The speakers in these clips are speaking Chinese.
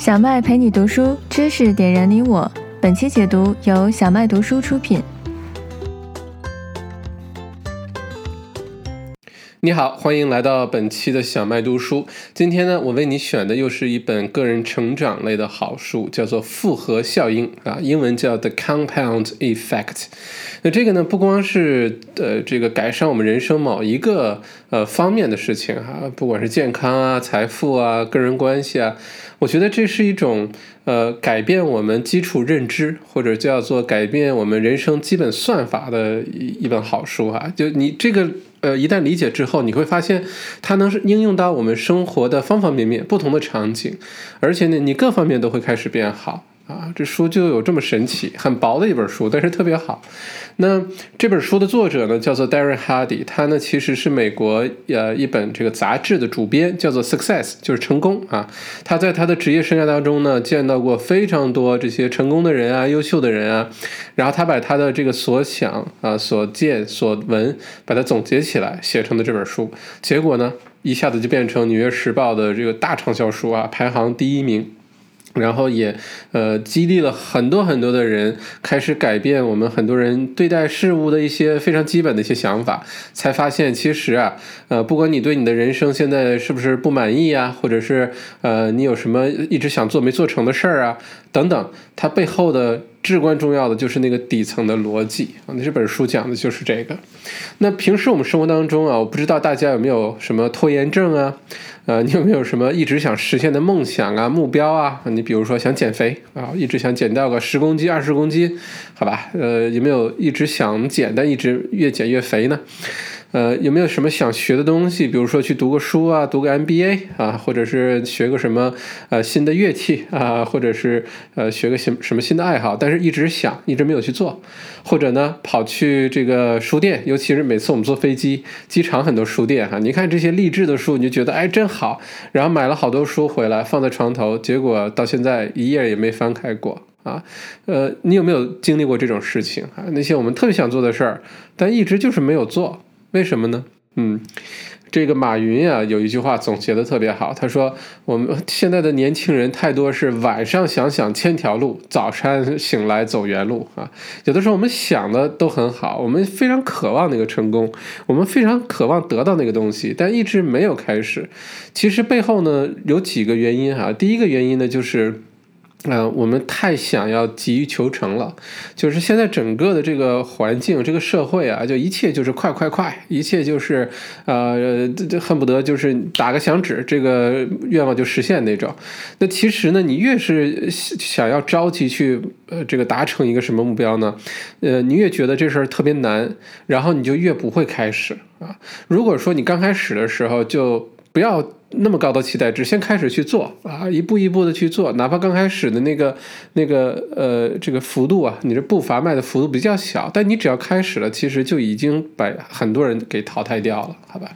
小麦陪你读书，知识点燃你我。本期解读由小麦读书出品。你好，欢迎来到本期的小麦读书。今天呢，我为你选的又是一本个人成长类的好书，叫做《复合效应》啊，英文叫《The Compound Effect》。那这个呢，不光是呃这个改善我们人生某一个呃方面的事情哈，不管是健康啊、财富啊、个人关系啊，我觉得这是一种呃改变我们基础认知或者叫做改变我们人生基本算法的一一本好书啊。就你这个。呃，一旦理解之后，你会发现它能是应用到我们生活的方方面面、不同的场景，而且呢，你各方面都会开始变好。啊，这书就有这么神奇，很薄的一本书，但是特别好。那这本书的作者呢，叫做 Darren Hardy，他呢其实是美国呃一本这个杂志的主编，叫做 Success，就是成功啊。他在他的职业生涯当中呢，见到过非常多这些成功的人啊、优秀的人啊，然后他把他的这个所想啊、所见所闻，把它总结起来，写成的这本书。结果呢，一下子就变成《纽约时报》的这个大畅销书啊，排行第一名。然后也，呃，激励了很多很多的人开始改变我们很多人对待事物的一些非常基本的一些想法，才发现其实啊，呃，不管你对你的人生现在是不是不满意啊，或者是呃，你有什么一直想做没做成的事儿啊，等等，它背后的至关重要的就是那个底层的逻辑啊。那这本书讲的就是这个。那平时我们生活当中啊，我不知道大家有没有什么拖延症啊？呃，你有没有什么一直想实现的梦想啊、目标啊？你比如说想减肥啊，一直想减掉个十公斤、二十公斤，好吧？呃，有没有一直想减，但一直越减越肥呢？呃，有没有什么想学的东西？比如说去读个书啊，读个 MBA 啊，或者是学个什么呃新的乐器啊，或者是呃学个什什么新的爱好，但是一直想，一直没有去做，或者呢跑去这个书店，尤其是每次我们坐飞机，机场很多书店哈，你看这些励志的书，你就觉得哎真好，然后买了好多书回来放在床头，结果到现在一页也没翻开过啊。呃，你有没有经历过这种事情啊？那些我们特别想做的事儿，但一直就是没有做。为什么呢？嗯，这个马云呀有一句话总结的特别好，他说我们现在的年轻人太多是晚上想想千条路，早上醒来走原路啊。有的时候我们想的都很好，我们非常渴望那个成功，我们非常渴望得到那个东西，但一直没有开始。其实背后呢有几个原因哈，第一个原因呢就是。嗯，我们太想要急于求成了，就是现在整个的这个环境、这个社会啊，就一切就是快快快，一切就是呃，恨不得就是打个响指，这个愿望就实现那种。那其实呢，你越是想要着急去呃这个达成一个什么目标呢，呃，你越觉得这事儿特别难，然后你就越不会开始啊。如果说你刚开始的时候就不要。那么高的期待，只先开始去做啊，一步一步的去做，哪怕刚开始的那个那个呃这个幅度啊，你这步伐迈的幅度比较小，但你只要开始了，其实就已经把很多人给淘汰掉了，好吧？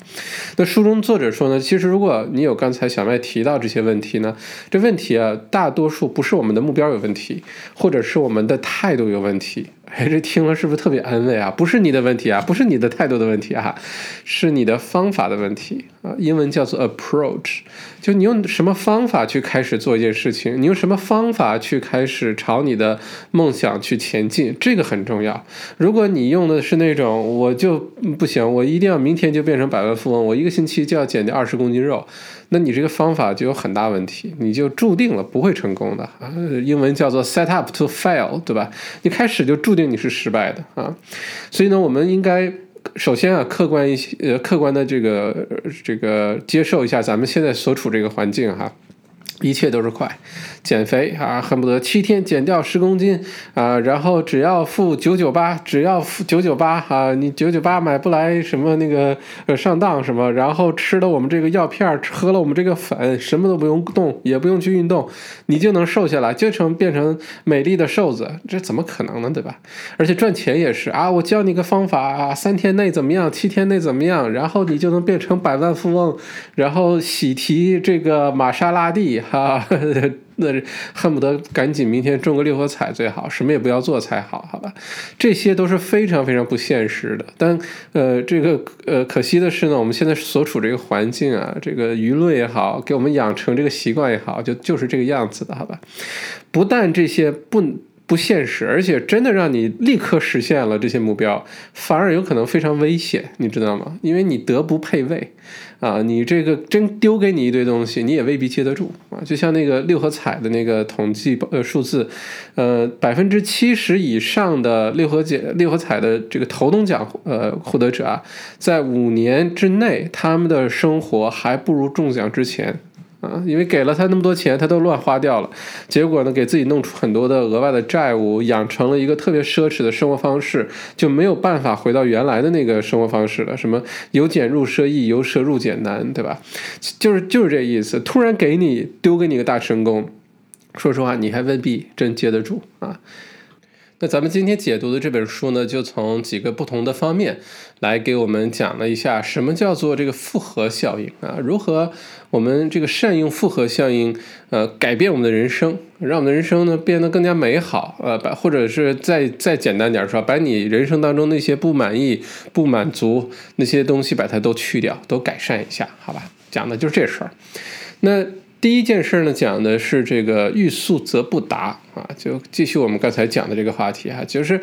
那书中作者说呢，其实如果你有刚才小麦提到这些问题呢，这问题啊，大多数不是我们的目标有问题，或者是我们的态度有问题。哎，这听了是不是特别安慰啊？不是你的问题啊，不是你的态度的问题啊，是你的方法的问题啊。英文叫做 approach，就你用什么方法去开始做一件事情，你用什么方法去开始朝你的梦想去前进，这个很重要。如果你用的是那种我就不行，我一定要明天就变成百万富翁，我一个星期就要减掉二十公斤肉。那你这个方法就有很大问题，你就注定了不会成功的啊！英文叫做 set up to fail，对吧？你开始就注定你是失败的啊！所以呢，我们应该首先啊，客观一些，呃，客观的这个这个接受一下咱们现在所处这个环境哈。一切都是快，减肥啊，恨不得七天减掉十公斤啊，然后只要付九九八，只要付九九八啊，你九九八买不来什么那个呃上当什么，然后吃了我们这个药片，喝了我们这个粉，什么都不用动，也不用去运动，你就能瘦下来，就成变成美丽的瘦子，这怎么可能呢？对吧？而且赚钱也是啊，我教你个方法啊，三天内怎么样，七天内怎么样，然后你就能变成百万富翁，然后喜提这个玛莎拉蒂。哈，那恨不得赶紧明天中个六合彩最好，什么也不要做才好，好吧？这些都是非常非常不现实的。但呃，这个呃，可惜的是呢，我们现在所处这个环境啊，这个舆论也好，给我们养成这个习惯也好，就就是这个样子的，好吧？不但这些不。不现实，而且真的让你立刻实现了这些目标，反而有可能非常危险，你知道吗？因为你德不配位，啊，你这个真丢给你一堆东西，你也未必接得住啊。就像那个六合彩的那个统计呃数字，呃，百分之七十以上的六合奖六合彩的这个头等奖呃获得者啊，在五年之内，他们的生活还不如中奖之前。啊，因为给了他那么多钱，他都乱花掉了，结果呢，给自己弄出很多的额外的债务，养成了一个特别奢侈的生活方式，就没有办法回到原来的那个生活方式了。什么由俭入奢易，由奢入俭难，对吧？就是就是这意思。突然给你丢给你个大神功，说实话，你还未必真接得住啊。那咱们今天解读的这本书呢，就从几个不同的方面来给我们讲了一下什么叫做这个复合效应啊，如何我们这个善用复合效应，呃，改变我们的人生，让我们的人生呢变得更加美好，呃，把或者是再再简单点说，把你人生当中那些不满意、不满足那些东西，把它都去掉，都改善一下，好吧？讲的就是这事儿。那。第一件事呢，讲的是这个欲速则不达啊，就继续我们刚才讲的这个话题哈，就是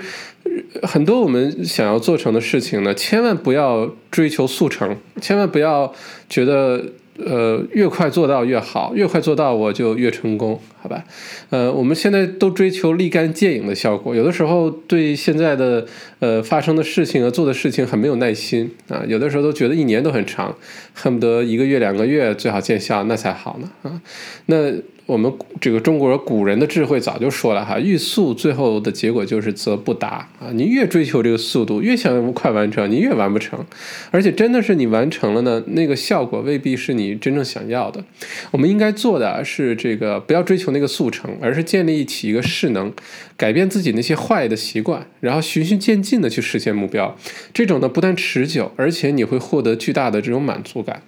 很多我们想要做成的事情呢，千万不要追求速成，千万不要觉得。呃，越快做到越好，越快做到我就越成功，好吧？呃，我们现在都追求立竿见影的效果，有的时候对现在的呃发生的事情和、做的事情很没有耐心啊，有的时候都觉得一年都很长，恨不得一个月、两个月最好见效，那才好呢啊，那。我们这个中国人古人的智慧早就说了哈，欲速最后的结果就是则不达啊！你越追求这个速度，越想快完成，你越完不成。而且真的是你完成了呢，那个效果未必是你真正想要的。我们应该做的是这个，不要追求那个速成，而是建立起一个势能，改变自己那些坏的习惯，然后循序渐进的去实现目标。这种呢不但持久，而且你会获得巨大的这种满足感。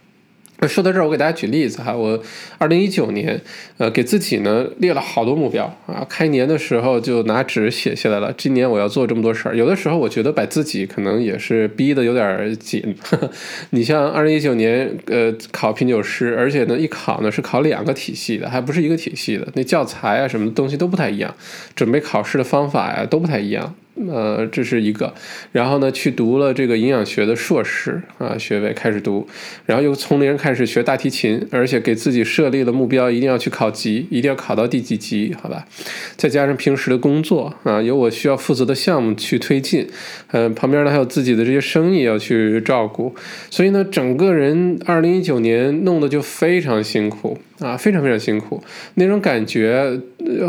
说到这儿，我给大家举例子哈。我二零一九年，呃，给自己呢列了好多目标啊。开年的时候就拿纸写下来了，今年我要做这么多事儿。有的时候我觉得把自己可能也是逼得有点紧。你像二零一九年，呃，考品酒师，而且呢一考呢是考两个体系的，还不是一个体系的，那教材啊什么东西都不太一样，准备考试的方法呀都不太一样。呃，这是一个，然后呢，去读了这个营养学的硕士啊学位，开始读，然后又从零开始学大提琴，而且给自己设立了目标，一定要去考级，一定要考到第几级，好吧？再加上平时的工作啊，有我需要负责的项目去推进，嗯，旁边呢还有自己的这些生意要去照顾，所以呢，整个人二零一九年弄得就非常辛苦。啊，非常非常辛苦，那种感觉，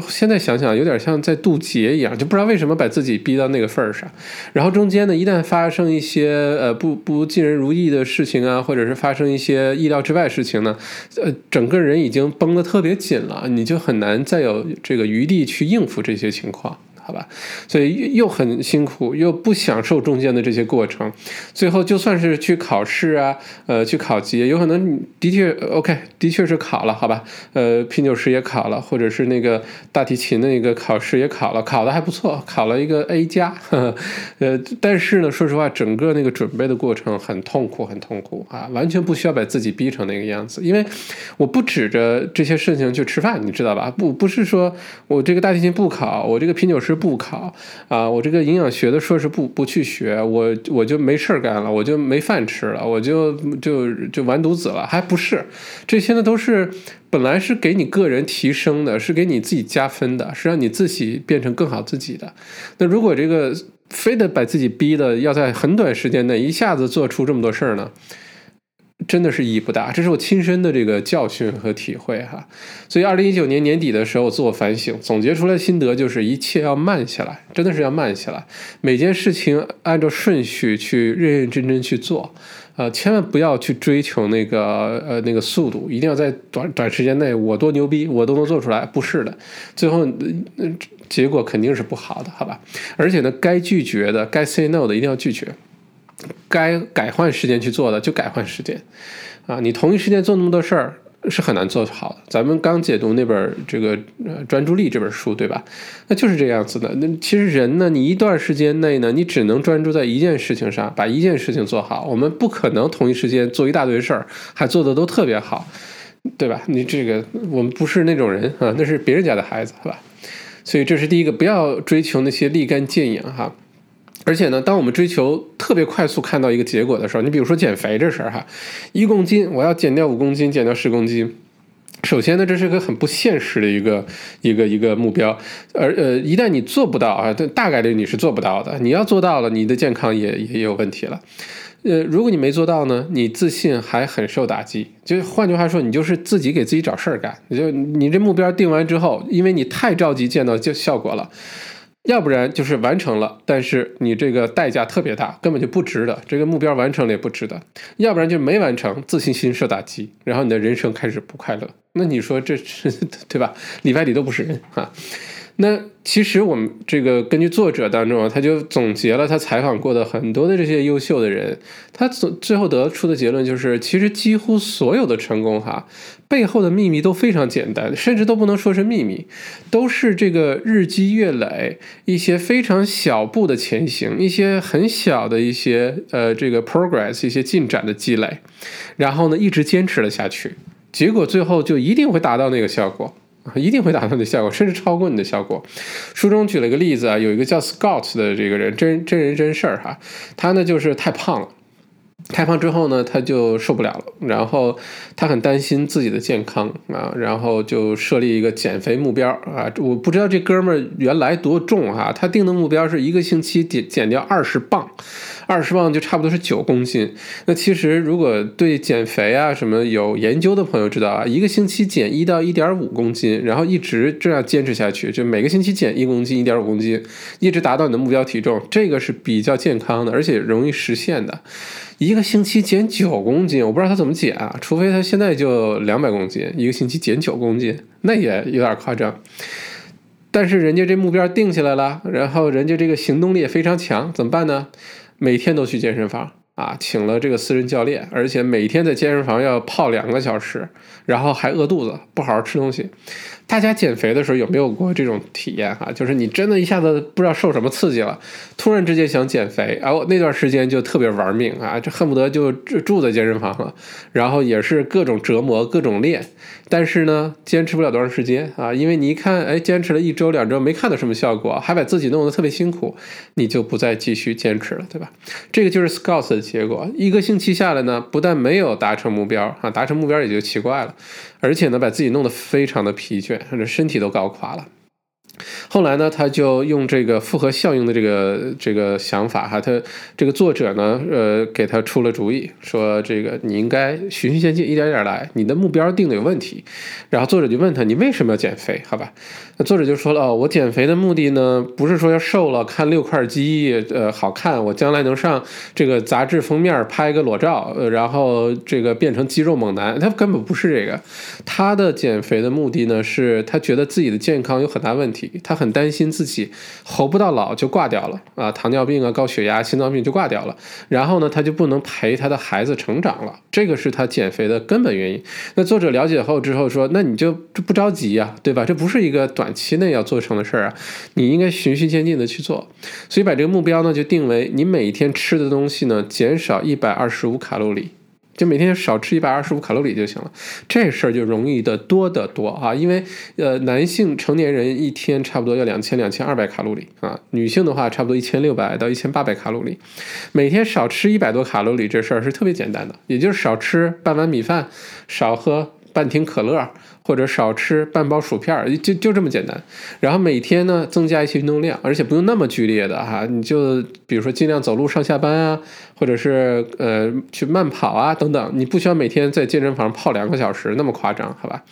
现在想想有点像在渡劫一样，就不知道为什么把自己逼到那个份儿上。然后中间呢，一旦发生一些呃不不尽人如意的事情啊，或者是发生一些意料之外事情呢，呃，整个人已经绷得特别紧了，你就很难再有这个余地去应付这些情况。好吧，所以又很辛苦，又不享受中间的这些过程，最后就算是去考试啊，呃，去考级，有可能的确 OK，的确是考了，好吧，呃，品酒师也考了，或者是那个大提琴的那个考试也考了，考的还不错，考了一个 A 加，呃，但是呢，说实话，整个那个准备的过程很痛苦，很痛苦啊，完全不需要把自己逼成那个样子，因为我不指着这些事情去吃饭，你知道吧？不，不是说我这个大提琴不考，我这个品酒师。不考啊！我这个营养学的硕士不不去学，我我就没事儿干了，我就没饭吃了，我就就就完犊子了。还不是，这些呢都是本来是给你个人提升的，是给你自己加分的，是让你自己变成更好自己的。那如果这个非得把自己逼的要在很短时间内一下子做出这么多事儿呢？真的是意义不大，这是我亲身的这个教训和体会哈。所以，二零一九年年底的时候，自我反省，总结出来心得就是：一切要慢下来，真的是要慢下来。每件事情按照顺序去认认真真去做，呃，千万不要去追求那个呃那个速度，一定要在短短时间内我多牛逼，我都能做出来。不是的，最后结果肯定是不好的，好吧？而且呢，该拒绝的，该 say no 的，一定要拒绝。该改换时间去做的就改换时间，啊，你同一时间做那么多事儿，是很难做好的。咱们刚解读那本这个呃专注力这本书，对吧？那就是这样子的。那其实人呢，你一段时间内呢，你只能专注在一件事情上，把一件事情做好。我们不可能同一时间做一大堆事儿，还做的都特别好，对吧？你这个我们不是那种人啊，那是别人家的孩子，是吧？所以这是第一个，不要追求那些立竿见影哈。而且呢，当我们追求特别快速看到一个结果的时候，你比如说减肥这事儿哈，一公斤我要减掉五公斤，减掉十公斤。首先呢，这是个很不现实的一个一个一个目标，而呃，一旦你做不到啊，大概率你是做不到的。你要做到了，你的健康也也有问题了。呃，如果你没做到呢，你自信还很受打击。就换句话说，你就是自己给自己找事儿干。就你这目标定完之后，因为你太着急见到就效果了。要不然就是完成了，但是你这个代价特别大，根本就不值得。这个目标完成了也不值得。要不然就没完成，自信心受打击，然后你的人生开始不快乐。那你说这是 对吧？里外里都不是人啊。那其实我们这个根据作者当中啊，他就总结了他采访过的很多的这些优秀的人，他总最后得出的结论就是，其实几乎所有的成功哈背后的秘密都非常简单，甚至都不能说是秘密，都是这个日积月累一些非常小步的前行，一些很小的一些呃这个 progress 一些进展的积累，然后呢一直坚持了下去，结果最后就一定会达到那个效果。一定会达到你的效果，甚至超过你的效果。书中举了个例子啊，有一个叫 Scott 的这个人，真真人真事儿哈，他呢就是太胖了。开放之后呢，他就受不了了，然后他很担心自己的健康啊，然后就设立一个减肥目标啊。我不知道这哥们儿原来多重哈，他定的目标是一个星期减减掉二十磅，二十磅就差不多是九公斤。那其实如果对减肥啊什么有研究的朋友知道啊，一个星期减一到一点五公斤，然后一直这样坚持下去，就每个星期减一公斤、一点五公斤，一直达到你的目标体重，这个是比较健康的，而且容易实现的。一个星期减九公斤，我不知道他怎么减啊，除非他现在就两百公斤，一个星期减九公斤，那也有点夸张。但是人家这目标定下来了，然后人家这个行动力也非常强，怎么办呢？每天都去健身房啊，请了这个私人教练，而且每天在健身房要泡两个小时，然后还饿肚子，不好好吃东西。大家减肥的时候有没有过这种体验哈？就是你真的一下子不知道受什么刺激了，突然之间想减肥，然后那段时间就特别玩命啊，就恨不得就住在健身房了，然后也是各种折磨，各种练，但是呢，坚持不了多长时间啊，因为你一看，哎，坚持了一周两周没看到什么效果，还把自己弄得特别辛苦，你就不再继续坚持了，对吧？这个就是 scout 的结果，一个星期下来呢，不但没有达成目标啊，达成目标也就奇怪了，而且呢，把自己弄得非常的疲倦。甚至身体都搞垮了。后来呢，他就用这个复合效应的这个这个想法哈，他这个作者呢，呃，给他出了主意，说这个你应该循序渐进，一点点来，你的目标定的有问题。然后作者就问他，你为什么要减肥？好吧，那作者就说了，哦，我减肥的目的呢，不是说要瘦了，看六块肌，呃，好看，我将来能上这个杂志封面拍个裸照，呃，然后这个变成肌肉猛男，他根本不是这个。他的减肥的目的呢，是他觉得自己的健康有很大问题。他很担心自己活不到老就挂掉了啊，糖尿病啊、高血压、心脏病就挂掉了。然后呢，他就不能陪他的孩子成长了。这个是他减肥的根本原因。那作者了解后之后说，那你就不着急呀，对吧？这不是一个短期内要做成的事儿啊，你应该循序渐进的去做。所以把这个目标呢，就定为你每天吃的东西呢，减少一百二十五卡路里。就每天少吃一百二十五卡路里就行了，这事儿就容易的多得多啊！因为呃，男性成年人一天差不多要两千两千二百卡路里啊，女性的话差不多一千六百到一千八百卡路里，每天少吃一百多卡路里这事儿是特别简单的，也就是少吃半碗米饭，少喝半瓶可乐。或者少吃半包薯片，就就这么简单。然后每天呢增加一些运动量，而且不用那么剧烈的哈，你就比如说尽量走路上下班啊，或者是呃去慢跑啊等等，你不需要每天在健身房泡两个小时那么夸张，好吧？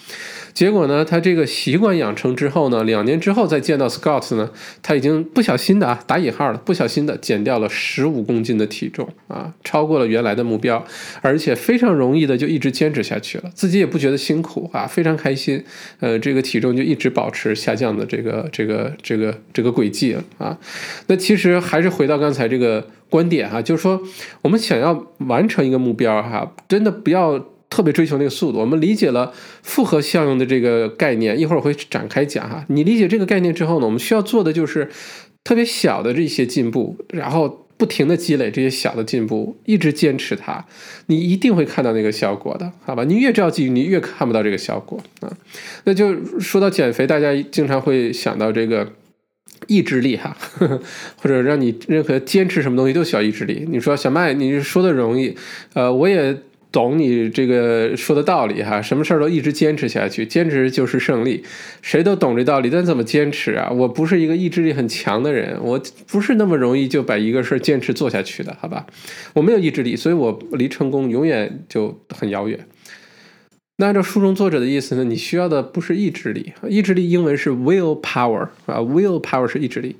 结果呢，他这个习惯养成之后呢，两年之后再见到 Scott 呢，他已经不小心的啊，打引号了，不小心的减掉了十五公斤的体重啊，超过了原来的目标，而且非常容易的就一直坚持下去了，自己也不觉得辛苦啊，非常开心，呃，这个体重就一直保持下降的这个这个这个这个轨迹啊。那其实还是回到刚才这个观点哈，就是说我们想要完成一个目标哈，真的不要。特别追求那个速度。我们理解了复合效应的这个概念，一会儿会展开讲哈。你理解这个概念之后呢，我们需要做的就是特别小的这些进步，然后不停的积累这些小的进步，一直坚持它，你一定会看到那个效果的，好吧？你越着急，你越看不到这个效果啊。那就说到减肥，大家经常会想到这个。意志力哈，或者让你任何坚持什么东西都需要意志力。你说小麦，你说的容易，呃，我也懂你这个说的道理哈。什么事儿都一直坚持下去，坚持就是胜利，谁都懂这道理。但怎么坚持啊？我不是一个意志力很强的人，我不是那么容易就把一个事儿坚持做下去的，好吧？我没有意志力，所以我离成功永远就很遥远。那按照书中作者的意思呢，你需要的不是意志力，意志力英文是 will power 啊，will power 是意志力。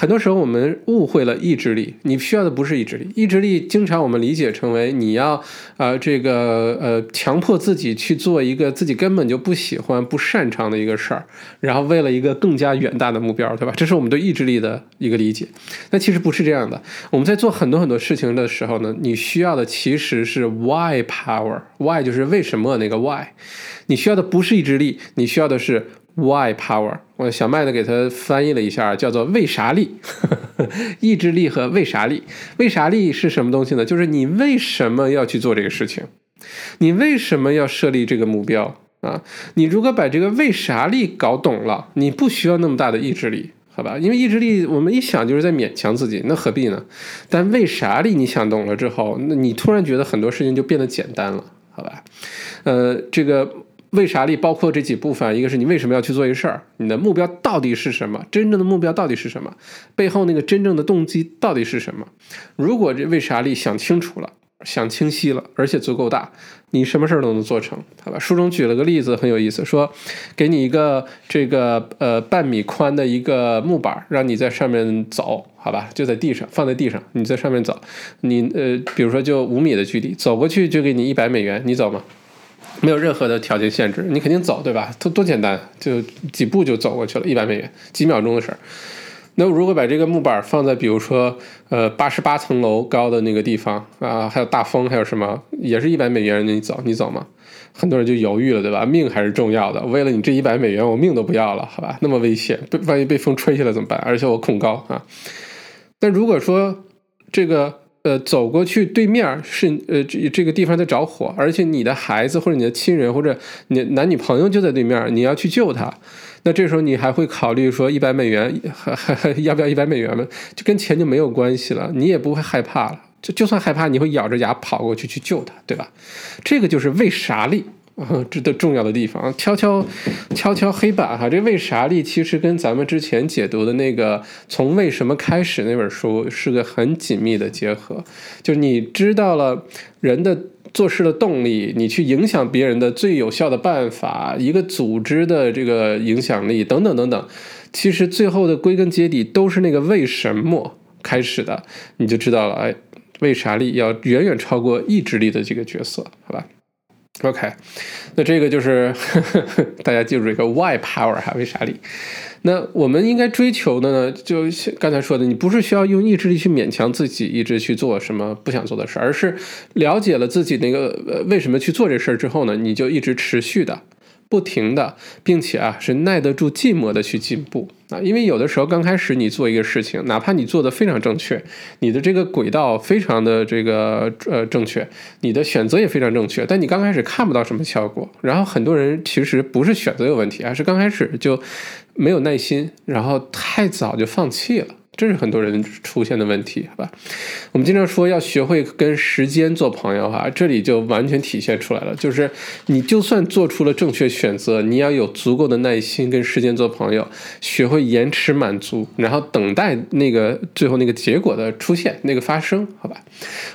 很多时候我们误会了意志力，你需要的不是意志力。意志力经常我们理解成为你要呃这个呃强迫自己去做一个自己根本就不喜欢、不擅长的一个事儿，然后为了一个更加远大的目标，对吧？这是我们对意志力的一个理解。那其实不是这样的。我们在做很多很多事情的时候呢，你需要的其实是 why power，why 就是为什么那个 why。你需要的不是意志力，你需要的是。Why power？我小麦呢给他翻译了一下，叫做为啥力，意志力和为啥力。为啥力是什么东西呢？就是你为什么要去做这个事情？你为什么要设立这个目标啊？你如果把这个为啥力搞懂了，你不需要那么大的意志力，好吧？因为意志力我们一想就是在勉强自己，那何必呢？但为啥力你想懂了之后，那你突然觉得很多事情就变得简单了，好吧？呃，这个。为啥力包括这几部分，一个是你为什么要去做一事儿，你的目标到底是什么？真正的目标到底是什么？背后那个真正的动机到底是什么？如果这为啥力想清楚了，想清晰了，而且足够大，你什么事儿都能做成，好吧？书中举了个例子很有意思，说给你一个这个呃半米宽的一个木板，让你在上面走，好吧？就在地上，放在地上，你在上面走，你呃比如说就五米的距离，走过去就给你一百美元，你走吗？没有任何的条件限制，你肯定走，对吧？多多简单，就几步就走过去了，一百美元，几秒钟的事儿。那如果把这个木板放在，比如说，呃，八十八层楼高的那个地方啊，还有大风，还有什么，也是一百美元，你走，你走吗？很多人就犹豫了，对吧？命还是重要的，为了你这一百美元，我命都不要了，好吧？那么危险，被万一被风吹下来怎么办？而且我恐高啊。但如果说这个。呃，走过去对面是呃这这个地方在着火，而且你的孩子或者你的亲人或者你男女朋友就在对面，你要去救他，那这时候你还会考虑说一百美元还还要不要一百美元吗？就跟钱就没有关系了，你也不会害怕了，就就算害怕，你会咬着牙跑过去去救他，对吧？这个就是为啥力。啊，这的重要的地方，敲敲敲敲黑板哈。这为啥力其实跟咱们之前解读的那个从为什么开始那本书是个很紧密的结合。就是你知道了人的做事的动力，你去影响别人的最有效的办法，一个组织的这个影响力等等等等，其实最后的归根结底都是那个为什么开始的，你就知道了。哎，为啥力要远远超过意志力的这个角色，好吧？OK，那这个就是呵呵大家记住这个 Why Power 哈，为啥力？那我们应该追求的呢，就刚才说的，你不是需要用意志力去勉强自己一直去做什么不想做的事，而是了解了自己那个呃为什么去做这事儿之后呢，你就一直持续的。不停的，并且啊，是耐得住寂寞的去进步啊，因为有的时候刚开始你做一个事情，哪怕你做的非常正确，你的这个轨道非常的这个呃正确，你的选择也非常正确，但你刚开始看不到什么效果。然后很多人其实不是选择有问题，而是刚开始就没有耐心，然后太早就放弃了。这是很多人出现的问题，好吧？我们经常说要学会跟时间做朋友，哈，这里就完全体现出来了。就是你就算做出了正确选择，你要有足够的耐心跟时间做朋友，学会延迟满足，然后等待那个最后那个结果的出现，那个发生，好吧？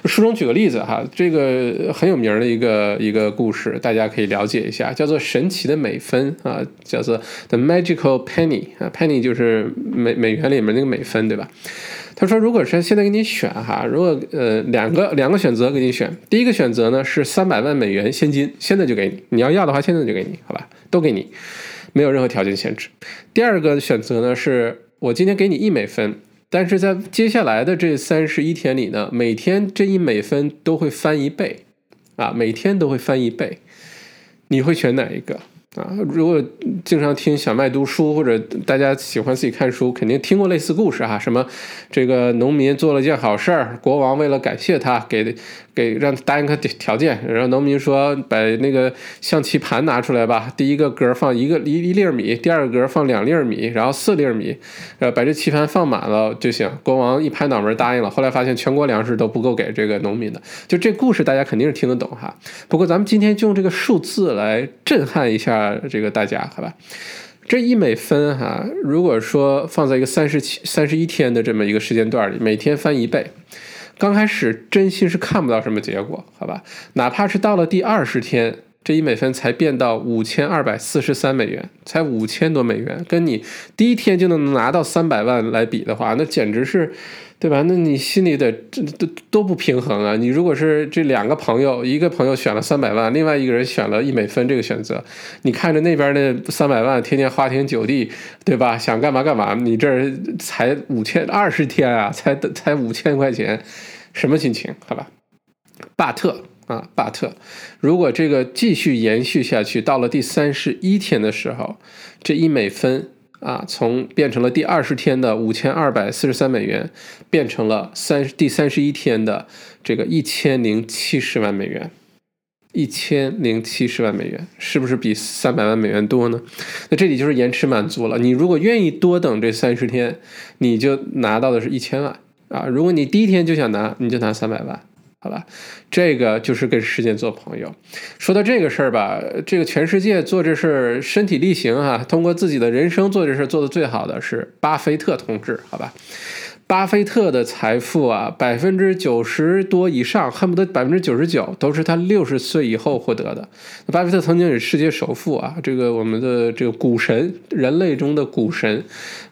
书中举个例子哈，这个很有名的一个一个故事，大家可以了解一下，叫做神奇的美分啊，叫做 The Magical Penny 啊，Penny 就是美美元里面那个美分。对吧？他说，如果是现在给你选哈，如果呃两个两个选择给你选，第一个选择呢是三百万美元现金，现在就给你，你要要的话现在就给你，好吧，都给你，没有任何条件限制。第二个选择呢是我今天给你一美分，但是在接下来的这三十一天里呢，每天这一美分都会翻一倍。啊，每天都会翻一倍，你会选哪一个？啊，如果经常听小麦读书，或者大家喜欢自己看书，肯定听过类似故事哈。什么这个农民做了件好事儿，国王为了感谢他，给给让答应个条件，然后农民说把那个象棋盘拿出来吧，第一个格放一个一一粒米，第二个格放两粒米，然后四粒米，呃，把这棋盘放满了就行。国王一拍脑门答应了。后来发现全国粮食都不够给这个农民的，就这故事大家肯定是听得懂哈。不过咱们今天就用这个数字来震撼一下。这个大家好吧，这一美分哈，如果说放在一个三十七、三十一天的这么一个时间段里，每天翻一倍，刚开始真心是看不到什么结果，好吧？哪怕是到了第二十天，这一美分才变到五千二百四十三美元，才五千多美元，跟你第一天就能拿到三百万来比的话，那简直是。对吧？那你心里得这都都不平衡啊！你如果是这两个朋友，一个朋友选了三百万，另外一个人选了一美分这个选择，你看着那边那三百万天天花天酒地，对吧？想干嘛干嘛，你这儿才五千二十天啊，才才五千块钱，什么心情？好吧，巴特啊，巴特，如果这个继续延续下去，到了第三十一天的时候，这一美分。啊，从变成了第二十天的五千二百四十三美元，变成了三第三十一天的这个一千零七十万美元，一千零七十万美元，是不是比三百万美元多呢？那这里就是延迟满足了。你如果愿意多等这三十天，你就拿到的是一千万啊。如果你第一天就想拿，你就拿三百万。好吧，这个就是跟时间做朋友。说到这个事儿吧，这个全世界做这事儿身体力行啊，通过自己的人生做这事儿做的最好的是巴菲特同志，好吧。巴菲特的财富啊，百分之九十多以上，恨不得百分之九十九都是他六十岁以后获得的。巴菲特曾经是世界首富啊，这个我们的这个股神，人类中的股神，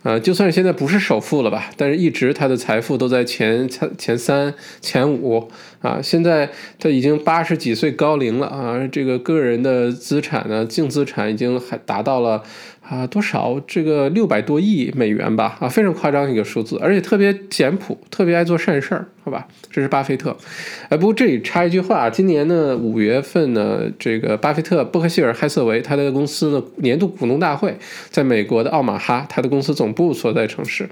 啊，就算是现在不是首富了吧，但是一直他的财富都在前前前三、前五啊。现在他已经八十几岁高龄了啊，这个个人的资产呢，净资产已经还达到了。啊，多少这个六百多亿美元吧，啊，非常夸张一个数字，而且特别简朴，特别爱做善事儿，好吧，这是巴菲特。哎，不过这里插一句话，今年呢五月份呢，这个巴菲特、伯克希尔·海瑟维他的公司的年度股东大会在美国的奥马哈，他的公司总部所在城市。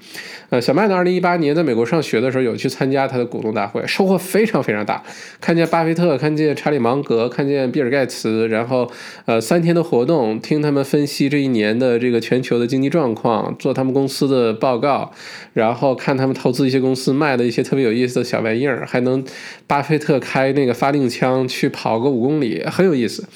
呃，小麦呢，二零一八年在美国上学的时候有去参加他的股东大会，收获非常非常大，看见巴菲特，看见查理芒格，看见比尔盖茨，然后呃三天的活动，听他们分析这一年。的这个全球的经济状况，做他们公司的报告，然后看他们投资一些公司卖的一些特别有意思小玩意儿，还能巴菲特开那个发令枪去跑个五公里，很有意思。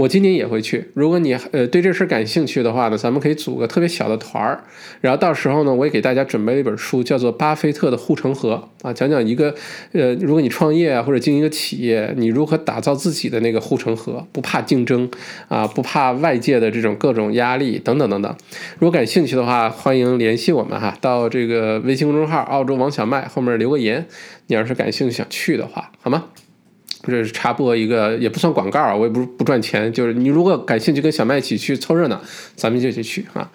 我今年也会去。如果你呃对这事感兴趣的话呢，咱们可以组个特别小的团儿，然后到时候呢，我也给大家准备了一本书，叫做《巴菲特的护城河》啊，讲讲一个呃，如果你创业啊或者经营一个企业，你如何打造自己的那个护城河，不怕竞争啊，不怕外界的这种各种压力等等等等。如果感兴趣的话，欢迎联系我们哈，到这个微信公众号“澳洲王小麦”后面留个言，你要是感兴趣想去的话，好吗？这是插播一个，也不算广告啊，我也不不赚钱。就是你如果感兴趣跟小麦一起去凑热闹，咱们就一起去啊。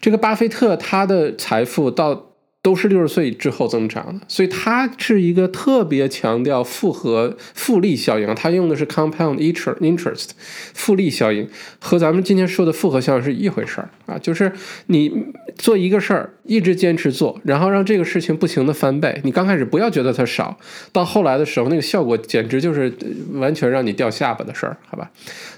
这个巴菲特他的财富到。都是六十岁之后增长的，所以他是一个特别强调复合复利效应，他用的是 compound interest，复利效应和咱们今天说的复合效应是一回事儿啊，就是你做一个事儿一直坚持做，然后让这个事情不停的翻倍，你刚开始不要觉得它少，到后来的时候那个效果简直就是完全让你掉下巴的事儿，好吧？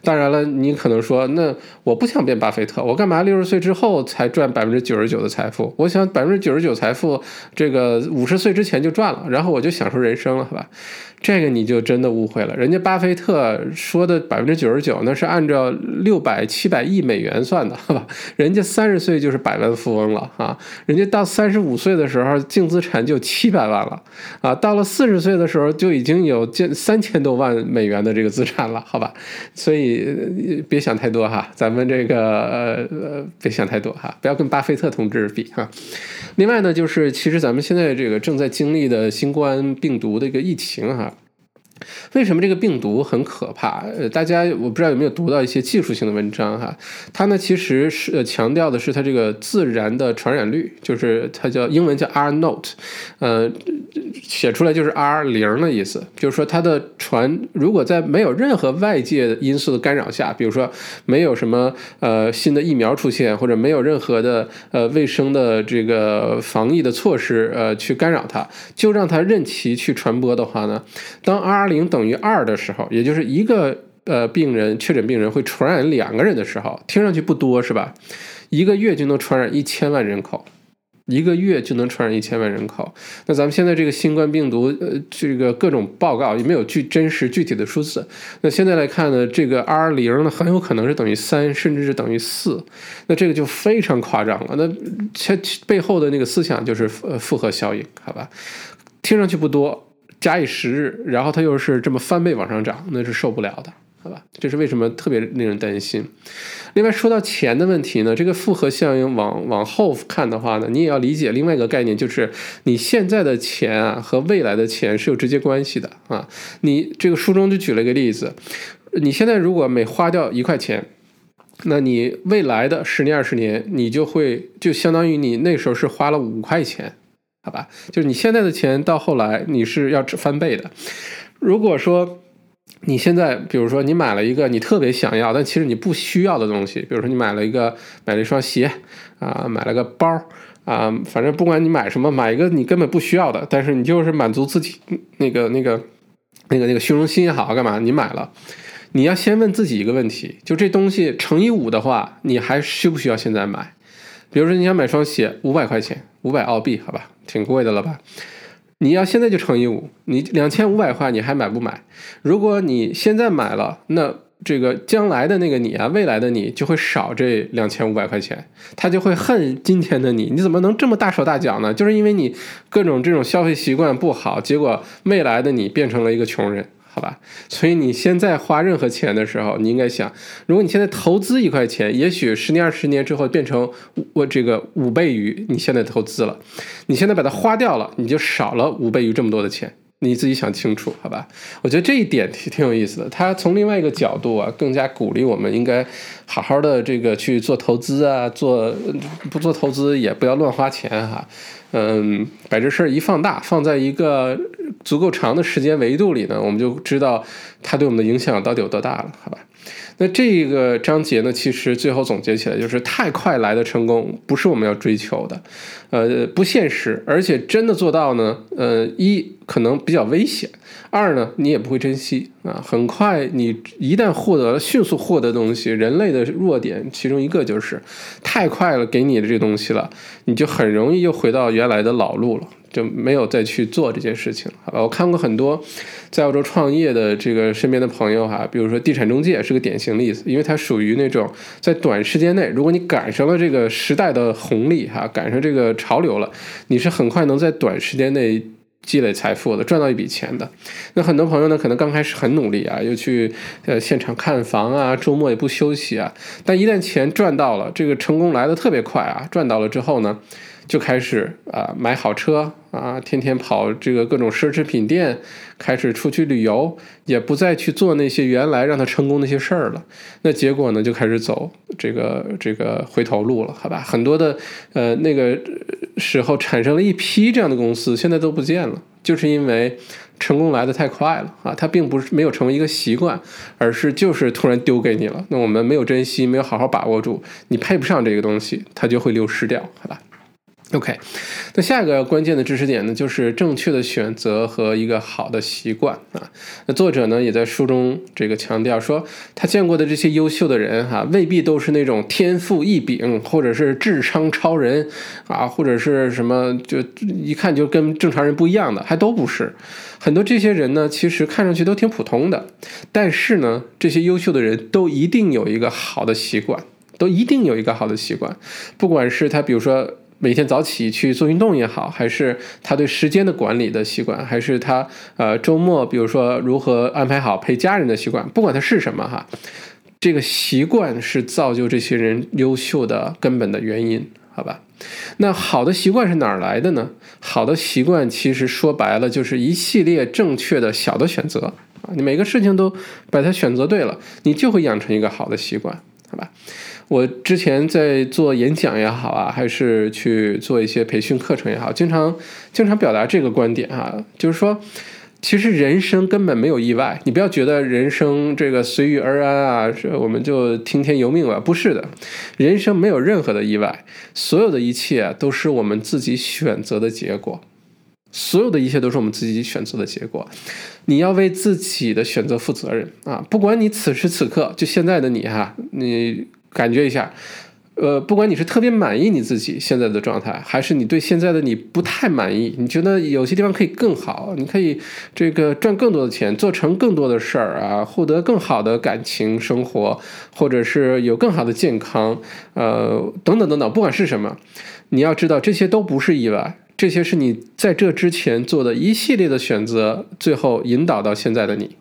当然了，你可能说，那我不想变巴菲特，我干嘛六十岁之后才赚百分之九十九的财富？我想百分之九十九财。财富，这个五十岁之前就赚了，然后我就享受人生了，好吧？这个你就真的误会了。人家巴菲特说的百分之九十九，那是按照六百七百亿美元算的，好吧？人家三十岁就是百万富翁了啊！人家到三十五岁的时候，净资产就七百万了啊！到了四十岁的时候，就已经有近三千多万美元的这个资产了，好吧？所以别想太多哈，咱们这个呃，别想太多哈，不要跟巴菲特同志比哈。另外呢，就是其实咱们现在这个正在经历的新冠病毒的一个疫情哈。为什么这个病毒很可怕？呃，大家我不知道有没有读到一些技术性的文章哈。它呢其实是呃强调的是它这个自然的传染率，就是它叫英文叫 R note，呃，写出来就是 R 零的意思，就是说它的传如果在没有任何外界因素的干扰下，比如说没有什么呃新的疫苗出现，或者没有任何的呃卫生的这个防疫的措施呃去干扰它，就让它任其去传播的话呢，当 R 零等于二的时候，也就是一个呃病人确诊病人会传染两个人的时候，听上去不多是吧？一个月就能传染一千万人口。一个月就能传染一千万人口，那咱们现在这个新冠病毒，呃，这个各种报告也没有具真实具体的数字。那现在来看呢，这个 R 零呢很有可能是等于三，甚至是等于四，那这个就非常夸张了。那它背后的那个思想就是呃复合效应，好吧？听上去不多，假以时日，然后它又是这么翻倍往上涨，那是受不了的。好吧，这是为什么特别令人担心。另外说到钱的问题呢，这个复合效应往往后看的话呢，你也要理解另外一个概念，就是你现在的钱啊和未来的钱是有直接关系的啊。你这个书中就举了一个例子，你现在如果每花掉一块钱，那你未来的十年二十年，你就会就相当于你那时候是花了五块钱，好吧？就是你现在的钱到后来你是要翻倍的。如果说你现在，比如说你买了一个你特别想要，但其实你不需要的东西，比如说你买了一个买了一双鞋啊，买了个包啊，反正不管你买什么，买一个你根本不需要的，但是你就是满足自己那个那个那个那个虚荣心也好，干嘛？你买了，你要先问自己一个问题：就这东西乘以五的话，你还需不需要现在买？比如说你想买双鞋，五百块钱，五百澳币，好吧，挺贵的了吧？你要现在就乘以五，你两千五百块你还买不买？如果你现在买了，那这个将来的那个你啊，未来的你就会少这两千五百块钱，他就会恨今天的你。你怎么能这么大手大脚呢？就是因为你各种这种消费习惯不好，结果未来的你变成了一个穷人。好吧，所以你现在花任何钱的时候，你应该想，如果你现在投资一块钱，也许十年、二十年之后变成我这个五倍于你现在投资了，你现在把它花掉了，你就少了五倍于这么多的钱。你自己想清楚，好吧？我觉得这一点挺挺有意思的。他从另外一个角度啊，更加鼓励我们应该好好的这个去做投资啊，做不做投资也不要乱花钱哈。嗯，把这事儿一放大，放在一个足够长的时间维度里呢，我们就知道它对我们的影响到底有多大了，好吧？那这个章节呢，其实最后总结起来就是太快来的成功不是我们要追求的，呃，不现实，而且真的做到呢，呃，一可能比较危险，二呢你也不会珍惜啊。很快你一旦获得了迅速获得东西，人类的弱点其中一个就是太快了给你的这东西了，你就很容易又回到原来的老路了。就没有再去做这件事情，好吧？我看过很多在澳洲创业的这个身边的朋友哈，比如说地产中介是个典型例子，因为它属于那种在短时间内，如果你赶上了这个时代的红利哈，赶上这个潮流了，你是很快能在短时间内积累财富的，赚到一笔钱的。那很多朋友呢，可能刚开始很努力啊，又去呃现场看房啊，周末也不休息啊，但一旦钱赚到了，这个成功来的特别快啊，赚到了之后呢？就开始啊买好车啊，天天跑这个各种奢侈品店，开始出去旅游，也不再去做那些原来让他成功那些事儿了。那结果呢，就开始走这个这个回头路了，好吧？很多的呃那个时候产生了一批这样的公司，现在都不见了，就是因为成功来的太快了啊！它并不是没有成为一个习惯，而是就是突然丢给你了。那我们没有珍惜，没有好好把握住，你配不上这个东西，它就会流失掉，好吧？OK，那下一个关键的知识点呢，就是正确的选择和一个好的习惯啊。那作者呢也在书中这个强调说，他见过的这些优秀的人哈，未必都是那种天赋异禀，或者是智商超人啊，或者是什么就一看就跟正常人不一样的，还都不是。很多这些人呢，其实看上去都挺普通的，但是呢，这些优秀的人都一定有一个好的习惯，都一定有一个好的习惯，不管是他比如说。每天早起去做运动也好，还是他对时间的管理的习惯，还是他呃周末比如说如何安排好陪家人的习惯，不管他是什么哈，这个习惯是造就这些人优秀的根本的原因，好吧？那好的习惯是哪儿来的呢？好的习惯其实说白了就是一系列正确的小的选择啊，你每个事情都把它选择对了，你就会养成一个好的习惯，好吧？我之前在做演讲也好啊，还是去做一些培训课程也好，经常经常表达这个观点啊，就是说。其实人生根本没有意外，你不要觉得人生这个随遇而安啊，是我们就听天由命了。不是的，人生没有任何的意外，所有的一切都是我们自己选择的结果，所有的一切都是我们自己选择的结果。你要为自己的选择负责任啊！不管你此时此刻就现在的你哈，你感觉一下。呃，不管你是特别满意你自己现在的状态，还是你对现在的你不太满意，你觉得有些地方可以更好，你可以这个赚更多的钱，做成更多的事儿啊，获得更好的感情生活，或者是有更好的健康，呃，等等等等，不管是什么，你要知道这些都不是意外，这些是你在这之前做的一系列的选择，最后引导到现在的你。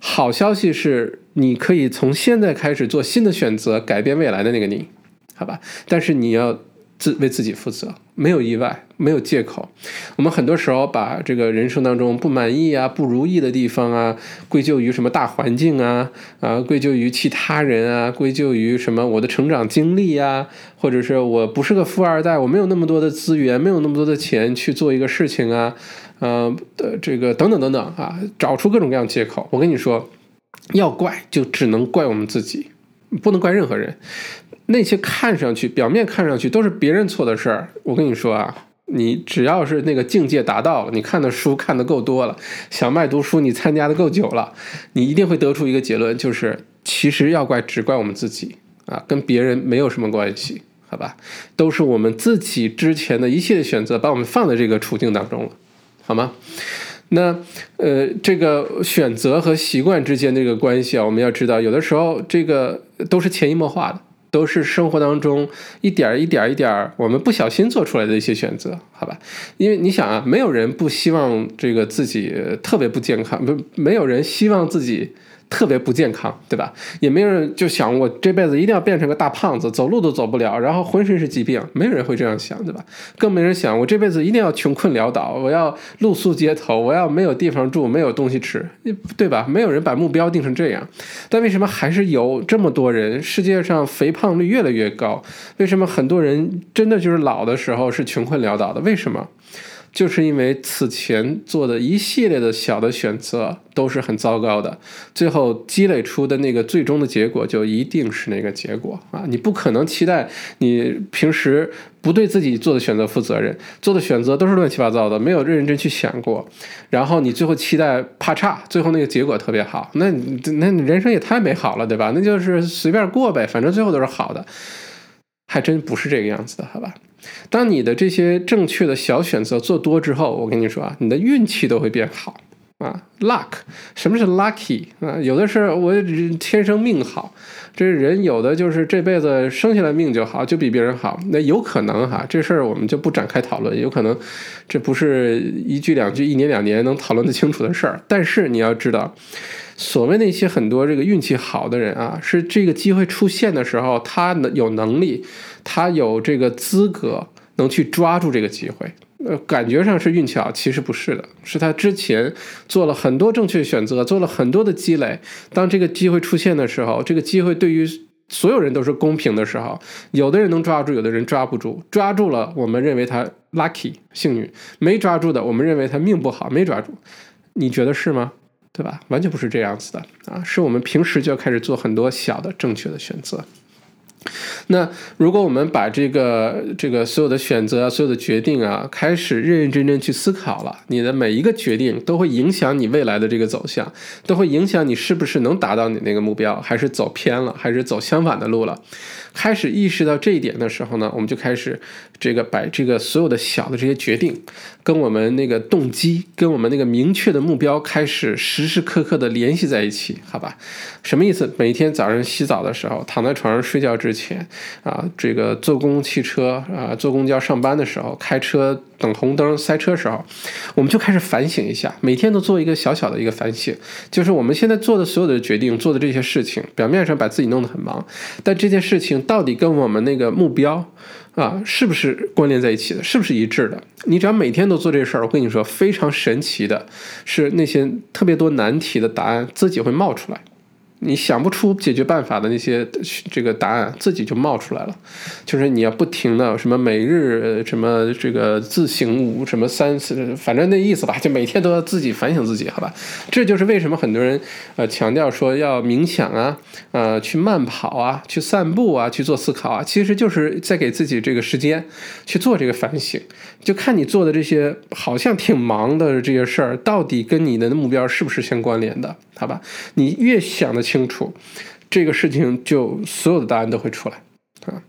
好消息是，你可以从现在开始做新的选择，改变未来的那个你。好吧，但是你要自为自己负责，没有意外，没有借口。我们很多时候把这个人生当中不满意啊、不如意的地方啊，归咎于什么大环境啊，啊，归咎于其他人啊，归咎于什么我的成长经历啊，或者是我不是个富二代，我没有那么多的资源，没有那么多的钱去做一个事情啊，呃的这个等等等等啊，找出各种各样借口。我跟你说，要怪就只能怪我们自己，不能怪任何人。那些看上去、表面看上去都是别人错的事儿，我跟你说啊，你只要是那个境界达到了，你看的书看的够多了，小麦读书你参加的够久了，你一定会得出一个结论，就是其实要怪只怪我们自己啊，跟别人没有什么关系，好吧？都是我们自己之前的一系列选择把我们放在这个处境当中了，好吗？那呃，这个选择和习惯之间这个关系啊，我们要知道，有的时候这个都是潜移默化的。都是生活当中一点儿一点儿一点儿我们不小心做出来的一些选择，好吧？因为你想啊，没有人不希望这个自己特别不健康，不，没有人希望自己。特别不健康，对吧？也没有人就想我这辈子一定要变成个大胖子，走路都走不了，然后浑身是疾病，没有人会这样想，对吧？更没人想我这辈子一定要穷困潦倒，我要露宿街头，我要没有地方住，没有东西吃，对吧？没有人把目标定成这样，但为什么还是有这么多人？世界上肥胖率越来越高，为什么很多人真的就是老的时候是穷困潦倒的？为什么？就是因为此前做的一系列的小的选择都是很糟糕的，最后积累出的那个最终的结果就一定是那个结果啊！你不可能期待你平时不对自己做的选择负责任，做的选择都是乱七八糟的，没有认真去想过，然后你最后期待怕差，最后那个结果特别好，那那你人生也太美好了，对吧？那就是随便过呗，反正最后都是好的，还真不是这个样子的，好吧？当你的这些正确的小选择做多之后，我跟你说啊，你的运气都会变好啊。Luck，什么是 lucky 啊？有的是我天生命好，这人有的就是这辈子生下来命就好，就比别人好。那有可能哈，这事儿我们就不展开讨论。有可能这不是一句两句、一年两年能讨论得清楚的事儿。但是你要知道，所谓那些很多这个运气好的人啊，是这个机会出现的时候，他能有能力。他有这个资格能去抓住这个机会，呃，感觉上是运气好，其实不是的，是他之前做了很多正确选择，做了很多的积累。当这个机会出现的时候，这个机会对于所有人都是公平的时候，有的人能抓住，有的人抓不住。抓住了，我们认为他 lucky 幸运；没抓住的，我们认为他命不好，没抓住。你觉得是吗？对吧？完全不是这样子的啊！是我们平时就要开始做很多小的正确的选择。那如果我们把这个这个所有的选择啊、所有的决定啊，开始认认真真去思考了，你的每一个决定都会影响你未来的这个走向，都会影响你是不是能达到你那个目标，还是走偏了，还是走相反的路了。开始意识到这一点的时候呢，我们就开始这个把这个所有的小的这些决定，跟我们那个动机，跟我们那个明确的目标开始时时刻刻的联系在一起，好吧？什么意思？每天早上洗澡的时候，躺在床上睡觉之前，啊，这个坐公共汽车啊，坐公交上班的时候，开车。等红灯塞车时候，我们就开始反省一下，每天都做一个小小的一个反省，就是我们现在做的所有的决定，做的这些事情，表面上把自己弄得很忙，但这件事情到底跟我们那个目标啊，是不是关联在一起的，是不是一致的？你只要每天都做这事儿，我跟你说，非常神奇的是，那些特别多难题的答案自己会冒出来。你想不出解决办法的那些这个答案，自己就冒出来了。就是你要不停的什么每日什么这个自省五什么三次，反正那意思吧，就每天都要自己反省自己，好吧？这就是为什么很多人呃强调说要冥想啊，呃去慢跑啊，去散步啊，去做思考啊，其实就是在给自己这个时间去做这个反省。就看你做的这些好像挺忙的这些事儿，到底跟你的目标是不是相关联的，好吧？你越想得清清楚，这个事情就所有的答案都会出来啊。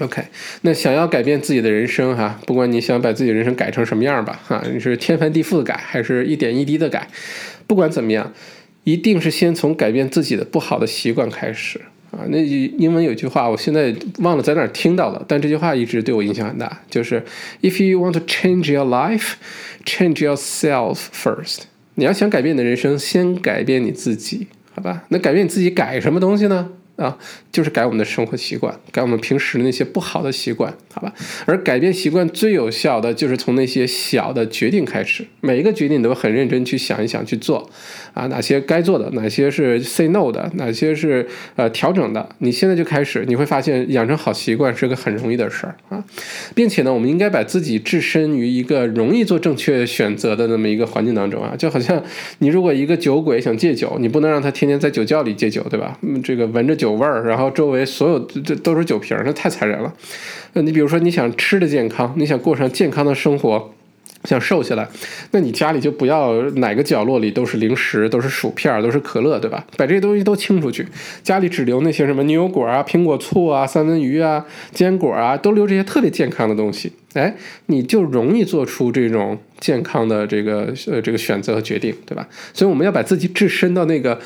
OK，那想要改变自己的人生哈，不管你想把自己人生改成什么样吧哈，你是天翻地覆的改，还是一点一滴的改，不管怎么样，一定是先从改变自己的不好的习惯开始啊。那英文有句话，我现在忘了在哪儿听到了，但这句话一直对我影响很大，就是 If you want to change your life, change yourself first。你要想改变你的人生，先改变你自己，好吧？那改变你自己，改什么东西呢？啊，就是改我们的生活习惯，改我们平时的那些不好的习惯，好吧？而改变习惯最有效的就是从那些小的决定开始，每一个决定你都很认真去想一想去做，啊，哪些该做的，哪些是 say no 的，哪些是呃调整的，你现在就开始，你会发现养成好习惯是个很容易的事儿啊，并且呢，我们应该把自己置身于一个容易做正确选择的那么一个环境当中啊，就好像你如果一个酒鬼想戒酒，你不能让他天天在酒窖里戒酒，对吧？嗯，这个闻着酒。酒味儿，然后周围所有这都是酒瓶，那太残忍了。那你比如说，你想吃的健康，你想过上健康的生活，想瘦下来，那你家里就不要哪个角落里都是零食，都是薯片，都是可乐，对吧？把这些东西都清出去，家里只留那些什么牛油果啊、苹果醋啊、三文鱼啊、坚果啊，都留这些特别健康的东西。哎，你就容易做出这种健康的这个呃这个选择和决定，对吧？所以我们要把自己置身到那个。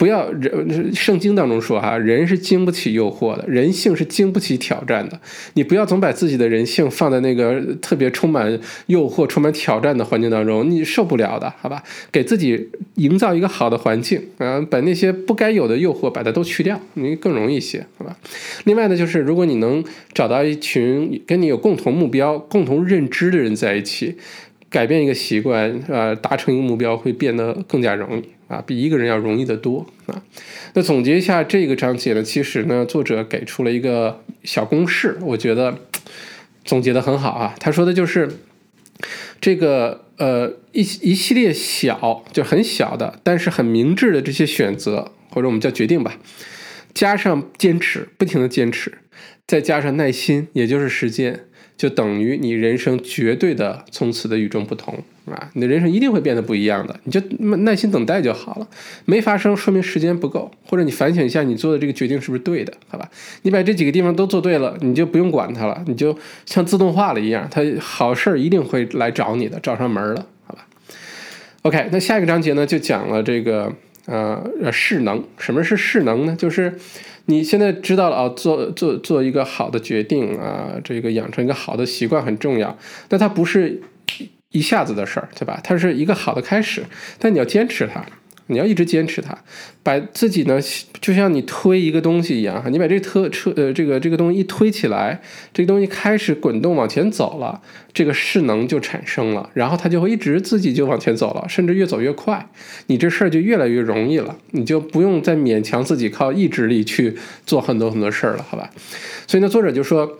不要人，圣经当中说哈，人是经不起诱惑的，人性是经不起挑战的。你不要总把自己的人性放在那个特别充满诱惑、充满挑战的环境当中，你受不了的，好吧？给自己营造一个好的环境啊，把那些不该有的诱惑把它都去掉，你更容易一些，好吧？另外呢，就是如果你能找到一群跟你有共同目标、共同认知的人在一起。改变一个习惯，呃，达成一个目标会变得更加容易啊，比一个人要容易得多啊。那总结一下这个章节呢，其实呢，作者给出了一个小公式，我觉得总结的很好啊。他说的就是这个呃一一系列小就很小的，但是很明智的这些选择，或者我们叫决定吧，加上坚持，不停的坚持，再加上耐心，也就是时间。就等于你人生绝对的从此的与众不同啊！你的人生一定会变得不一样的，你就耐心等待就好了。没发生，说明时间不够，或者你反省一下你做的这个决定是不是对的，好吧？你把这几个地方都做对了，你就不用管它了，你就像自动化了一样，它好事儿一定会来找你的，找上门了，好吧？OK，那下一个章节呢，就讲了这个呃势能。什么是势能呢？就是。你现在知道了啊，做做做一个好的决定啊，这个养成一个好的习惯很重要，但它不是一下子的事儿，对吧？它是一个好的开始，但你要坚持它。你要一直坚持它，把自己呢，就像你推一个东西一样哈，你把这车车呃这个这个东西一推起来，这个东西开始滚动往前走了，这个势能就产生了，然后它就会一直自己就往前走了，甚至越走越快，你这事儿就越来越容易了，你就不用再勉强自己靠意志力去做很多很多事儿了，好吧？所以呢，作者就说，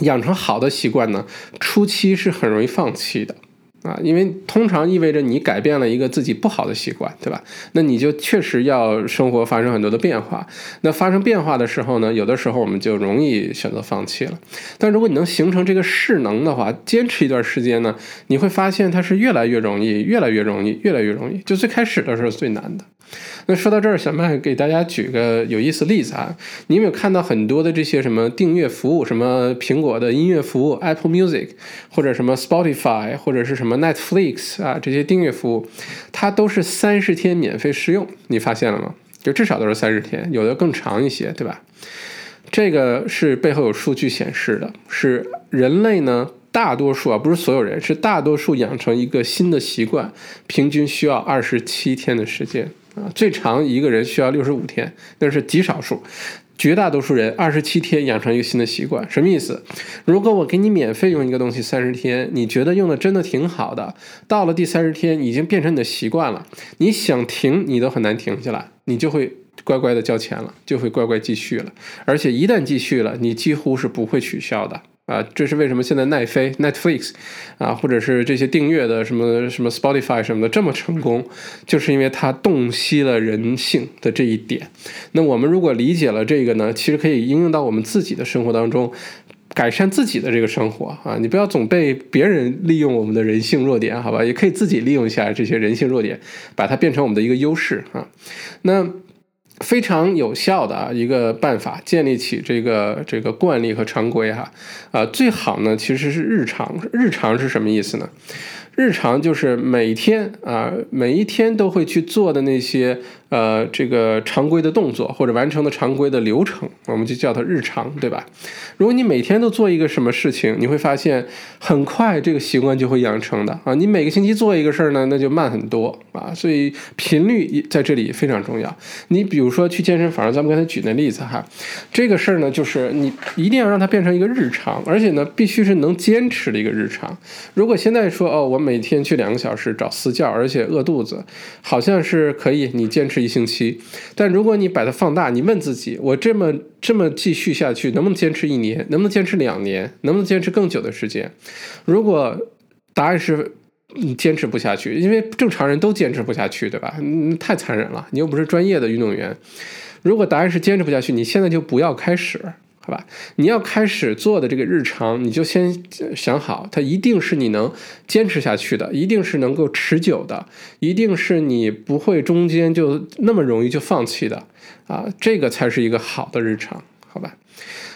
养成好的习惯呢，初期是很容易放弃的。啊，因为通常意味着你改变了一个自己不好的习惯，对吧？那你就确实要生活发生很多的变化。那发生变化的时候呢，有的时候我们就容易选择放弃了。但如果你能形成这个势能的话，坚持一段时间呢，你会发现它是越来越容易，越来越容易，越来越容易。就最开始的时候最难的。那说到这儿，小麦给大家举个有意思例子啊，你有没有看到很多的这些什么订阅服务，什么苹果的音乐服务 Apple Music，或者什么 Spotify，或者是什么 Netflix 啊，这些订阅服务，它都是三十天免费试用，你发现了吗？就至少都是三十天，有的更长一些，对吧？这个是背后有数据显示的，是人类呢，大多数啊，不是所有人，是大多数养成一个新的习惯，平均需要二十七天的时间。啊，最长一个人需要六十五天，那是极少数，绝大多数人二十七天养成一个新的习惯，什么意思？如果我给你免费用一个东西三十天，你觉得用的真的挺好的，到了第三十天已经变成你的习惯了，你想停你都很难停下来，你就会乖乖的交钱了，就会乖乖继续了。而且一旦继续了，你几乎是不会取消的啊！这是为什么现在奈飞 Netflix 啊，或者是这些订阅的什么什么 Spotify 什么的这么成功，就是因为它洞悉了人性的这一点。那我们如果理解了这个呢，其实可以应用到我们自己的生活当中。改善自己的这个生活啊，你不要总被别人利用我们的人性弱点，好吧？也可以自己利用一下这些人性弱点，把它变成我们的一个优势啊。那非常有效的啊一个办法，建立起这个这个惯例和常规哈啊，最好呢其实是日常。日常是什么意思呢？日常就是每天啊，每一天都会去做的那些。呃，这个常规的动作或者完成的常规的流程，我们就叫它日常，对吧？如果你每天都做一个什么事情，你会发现很快这个习惯就会养成的啊。你每个星期做一个事儿呢，那就慢很多啊。所以频率在这里非常重要。你比如说去健身房，咱们刚才举那例子哈，这个事儿呢，就是你一定要让它变成一个日常，而且呢，必须是能坚持的一个日常。如果现在说哦，我每天去两个小时找私教，而且饿肚子，好像是可以，你坚持。一星期，但如果你把它放大，你问自己：我这么这么继续下去，能不能坚持一年？能不能坚持两年？能不能坚持更久的时间？如果答案是你坚持不下去，因为正常人都坚持不下去，对吧？太残忍了，你又不是专业的运动员。如果答案是坚持不下去，你现在就不要开始。好吧，你要开始做的这个日常，你就先想好，它一定是你能坚持下去的，一定是能够持久的，一定是你不会中间就那么容易就放弃的啊，这个才是一个好的日常，好吧？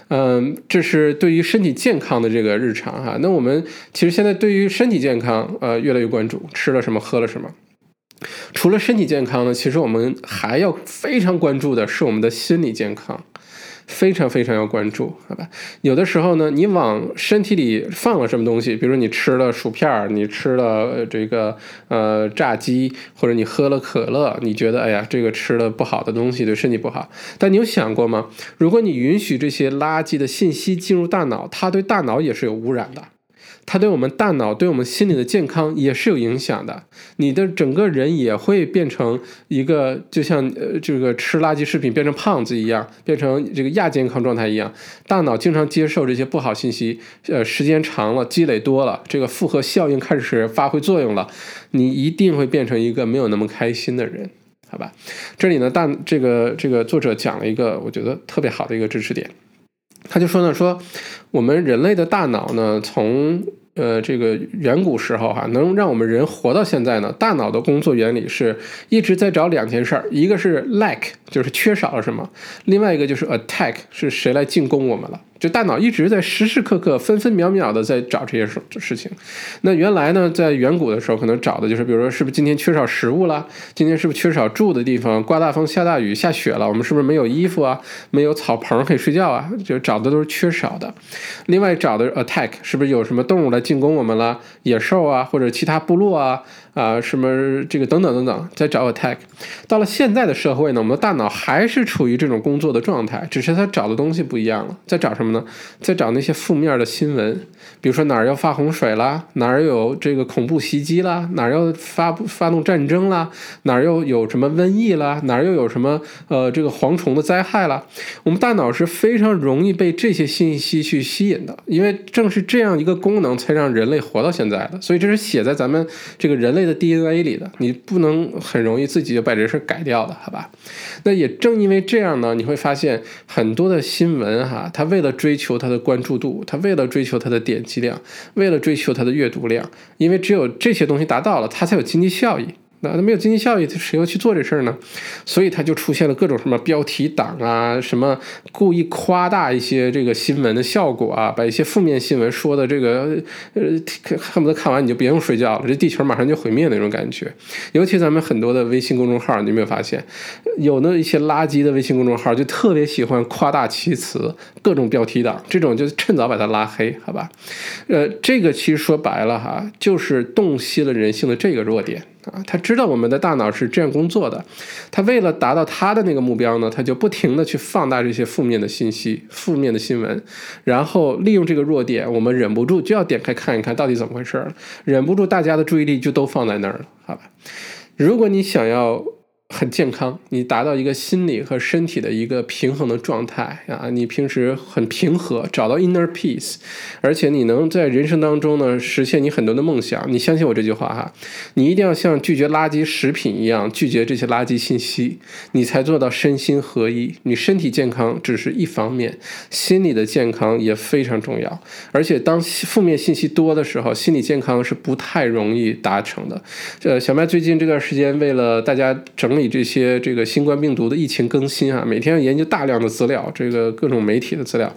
嗯，这是对于身体健康的这个日常哈。那我们其实现在对于身体健康呃越来越关注，吃了什么，喝了什么。除了身体健康呢，其实我们还要非常关注的是我们的心理健康。非常非常要关注，好吧？有的时候呢，你往身体里放了什么东西，比如你吃了薯片儿你吃了这个呃炸鸡，或者你喝了可乐，你觉得哎呀，这个吃了不好的东西对身体不好。但你有想过吗？如果你允许这些垃圾的信息进入大脑，它对大脑也是有污染的。它对我们大脑、对我们心理的健康也是有影响的。你的整个人也会变成一个，就像呃这个吃垃圾食品变成胖子一样，变成这个亚健康状态一样。大脑经常接受这些不好信息，呃，时间长了，积累多了，这个复合效应开始发挥作用了，你一定会变成一个没有那么开心的人，好吧？这里呢，大这个这个作者讲了一个我觉得特别好的一个知识点。他就说呢，说我们人类的大脑呢，从呃这个远古时候哈，能让我们人活到现在呢，大脑的工作原理是一直在找两件事儿，一个是 lack，就是缺少了什么，另外一个就是 attack，是谁来进攻我们了。就大脑一直在时时刻刻、分分秒秒的在找这些事事情。那原来呢，在远古的时候，可能找的就是，比如说，是不是今天缺少食物了？今天是不是缺少住的地方？刮大风、下大雨、下雪了，我们是不是没有衣服啊？没有草棚可以睡觉啊？就找的都是缺少的。另外找的 attack，是不是有什么动物来进攻我们了？野兽啊，或者其他部落啊？啊，什么这个等等等等，在找 attack。到了现在的社会呢，我们的大脑还是处于这种工作的状态，只是它找的东西不一样了。在找什么呢？在找那些负面的新闻，比如说哪儿要发洪水啦，哪儿有这个恐怖袭击啦，哪儿要发发动战争啦，哪儿又有什么瘟疫啦，哪儿又有什么呃这个蝗虫的灾害啦。我们大脑是非常容易被这些信息去吸引的，因为正是这样一个功能，才让人类活到现在的。所以这是写在咱们这个人类。在 DNA 里的，你不能很容易自己就把这事改掉的，好吧？那也正因为这样呢，你会发现很多的新闻哈，他为了追求他的关注度，他为了追求他的点击量，为了追求他的阅读量，因为只有这些东西达到了，他才有经济效益。那没有经济效益，谁要去做这事儿呢？所以他就出现了各种什么标题党啊，什么故意夸大一些这个新闻的效果啊，把一些负面新闻说的这个呃，恨不得看完你就别用睡觉了，这地球马上就毁灭那种感觉。尤其咱们很多的微信公众号，你有没有发现，有那一些垃圾的微信公众号就特别喜欢夸大其词，各种标题党，这种就趁早把它拉黑，好吧？呃，这个其实说白了哈，就是洞悉了人性的这个弱点。啊，他知道我们的大脑是这样工作的，他为了达到他的那个目标呢，他就不停的去放大这些负面的信息、负面的新闻，然后利用这个弱点，我们忍不住就要点开看一看到底怎么回事儿，忍不住大家的注意力就都放在那儿了，好吧？如果你想要很健康，你达到一个心理和身体的一个平衡的状态啊，你平时很平和，找到 inner peace，而且你能在人生当中呢实现你很多的梦想。你相信我这句话哈，你一定要像拒绝垃圾食品一样拒绝这些垃圾信息，你才做到身心合一。你身体健康只是一方面，心理的健康也非常重要。而且当负面信息多的时候，心理健康是不太容易达成的。呃，小麦最近这段时间为了大家整理。这些这个新冠病毒的疫情更新啊，每天要研究大量的资料，这个各种媒体的资料，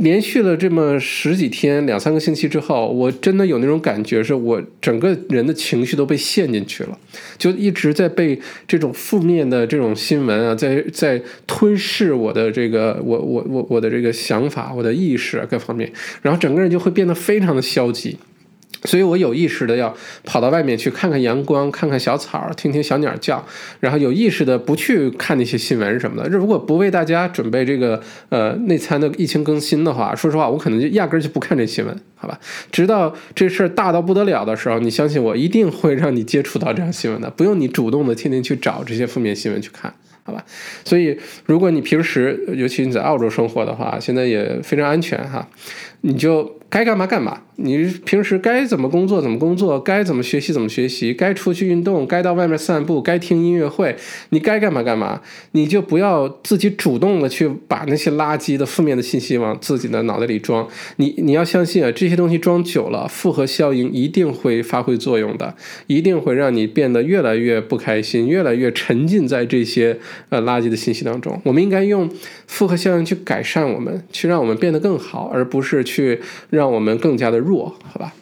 连续了这么十几天、两三个星期之后，我真的有那种感觉，是我整个人的情绪都被陷进去了，就一直在被这种负面的这种新闻啊，在在吞噬我的这个我我我我的这个想法、我的意识啊各方面，然后整个人就会变得非常的消极。所以我有意识的要跑到外面去看看阳光，看看小草，听听小鸟叫，然后有意识的不去看那些新闻什么的。如果不为大家准备这个呃内参的疫情更新的话，说实话，我可能就压根儿就不看这新闻，好吧？直到这事儿大到不得了的时候，你相信我，一定会让你接触到这样新闻的，不用你主动的天天去找这些负面新闻去看，好吧？所以如果你平时，尤其你在澳洲生活的话，现在也非常安全哈，你就。该干嘛干嘛，你平时该怎么工作怎么工作，该怎么学习怎么学习，该出去运动，该到外面散步，该听音乐会，你该干嘛干嘛，你就不要自己主动的去把那些垃圾的负面的信息往自己的脑袋里装。你你要相信啊，这些东西装久了，复合效应一定会发挥作用的，一定会让你变得越来越不开心，越来越沉浸在这些呃垃圾的信息当中。我们应该用复合效应去改善我们，去让我们变得更好，而不是去让。让我们更加的弱，好吧？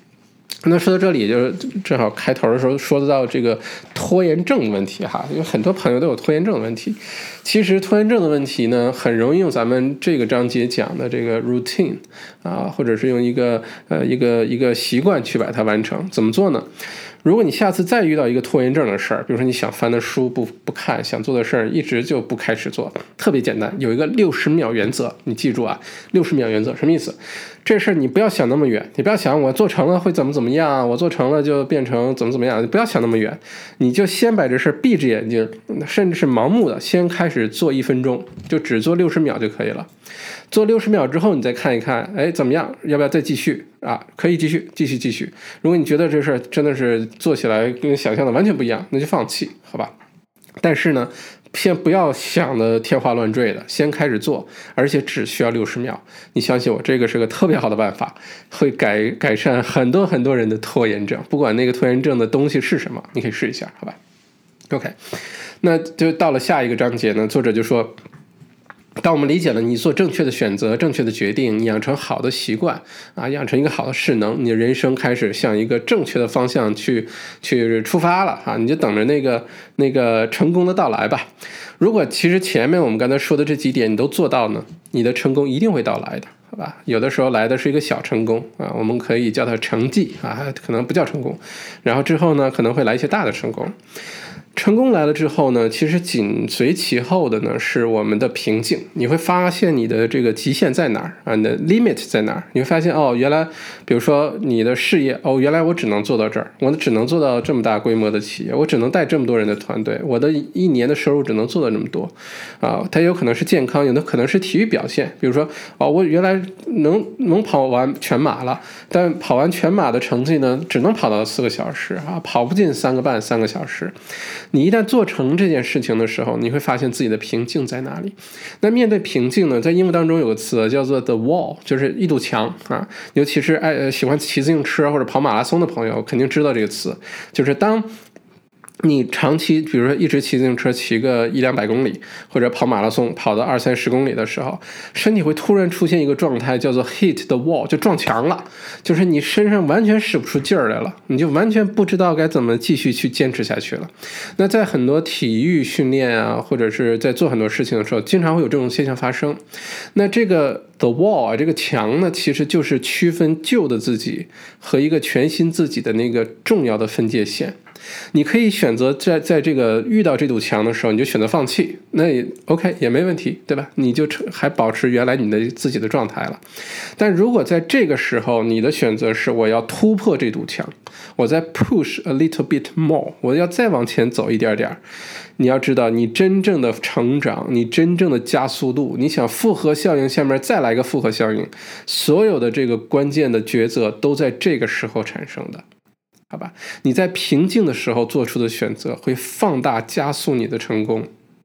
那说到这里，就是正好开头的时候说到这个拖延症的问题哈，有很多朋友都有拖延症的问题。其实拖延症的问题呢，很容易用咱们这个章节讲的这个 routine 啊，或者是用一个呃一个一个习惯去把它完成。怎么做呢？如果你下次再遇到一个拖延症的事儿，比如说你想翻的书不不看，想做的事儿一直就不开始做，特别简单，有一个六十秒原则，你记住啊，六十秒原则什么意思？这事儿你不要想那么远，你不要想我做成了会怎么怎么样，我做成了就变成怎么怎么样，你不要想那么远，你就先把这事儿闭着眼睛，甚至是盲目的先开始做一分钟，就只做六十秒就可以了。做六十秒之后，你再看一看，哎，怎么样？要不要再继续啊？可以继续，继续，继续。如果你觉得这事儿真的是做起来跟想象的完全不一样，那就放弃，好吧？但是呢，先不要想的天花乱坠的，先开始做，而且只需要六十秒。你相信我，这个是个特别好的办法，会改改善很多很多人的拖延症。不管那个拖延症的东西是什么，你可以试一下，好吧？OK，那就到了下一个章节呢，作者就说。当我们理解了你做正确的选择、正确的决定，养成好的习惯啊，养成一个好的势能，你的人生开始向一个正确的方向去去出发了啊！你就等着那个那个成功的到来吧。如果其实前面我们刚才说的这几点你都做到呢，你的成功一定会到来的，好吧？有的时候来的是一个小成功啊，我们可以叫它成绩啊，可能不叫成功。然后之后呢，可能会来一些大的成功。成功来了之后呢，其实紧随其后的呢是我们的瓶颈。你会发现你的这个极限在哪儿啊？你的 limit 在哪儿？你会发现哦，原来比如说你的事业哦，原来我只能做到这儿，我只能做到这么大规模的企业，我只能带这么多人的团队，我的一年的收入只能做到这么多啊。它有可能是健康，有的可能是体育表现。比如说哦，我原来能能跑完全马了，但跑完全马的成绩呢，只能跑到四个小时啊，跑不进三个半三个小时。你一旦做成这件事情的时候，你会发现自己的瓶颈在哪里。那面对瓶颈呢，在英文当中有个词叫做 the wall，就是一堵墙啊。尤其是爱喜欢骑自行车或者跑马拉松的朋友，肯定知道这个词，就是当。你长期，比如说一直骑自行车骑个一两百公里，或者跑马拉松跑到二三十公里的时候，身体会突然出现一个状态，叫做 hit the wall，就撞墙了，就是你身上完全使不出劲儿来了，你就完全不知道该怎么继续去坚持下去了。那在很多体育训练啊，或者是在做很多事情的时候，经常会有这种现象发生。那这个 the wall 啊，这个墙呢，其实就是区分旧的自己和一个全新自己的那个重要的分界线。你可以选择在在这个遇到这堵墙的时候，你就选择放弃，那也 OK 也没问题，对吧？你就还保持原来你的自己的状态了。但如果在这个时候，你的选择是我要突破这堵墙，我再 push a little bit more，我要再往前走一点点。你要知道，你真正的成长，你真正的加速度，你想复合效应下面再来个复合效应，所有的这个关键的抉择都在这个时候产生的。好吧，你在平静的时候做出的选择会放大加速你的成功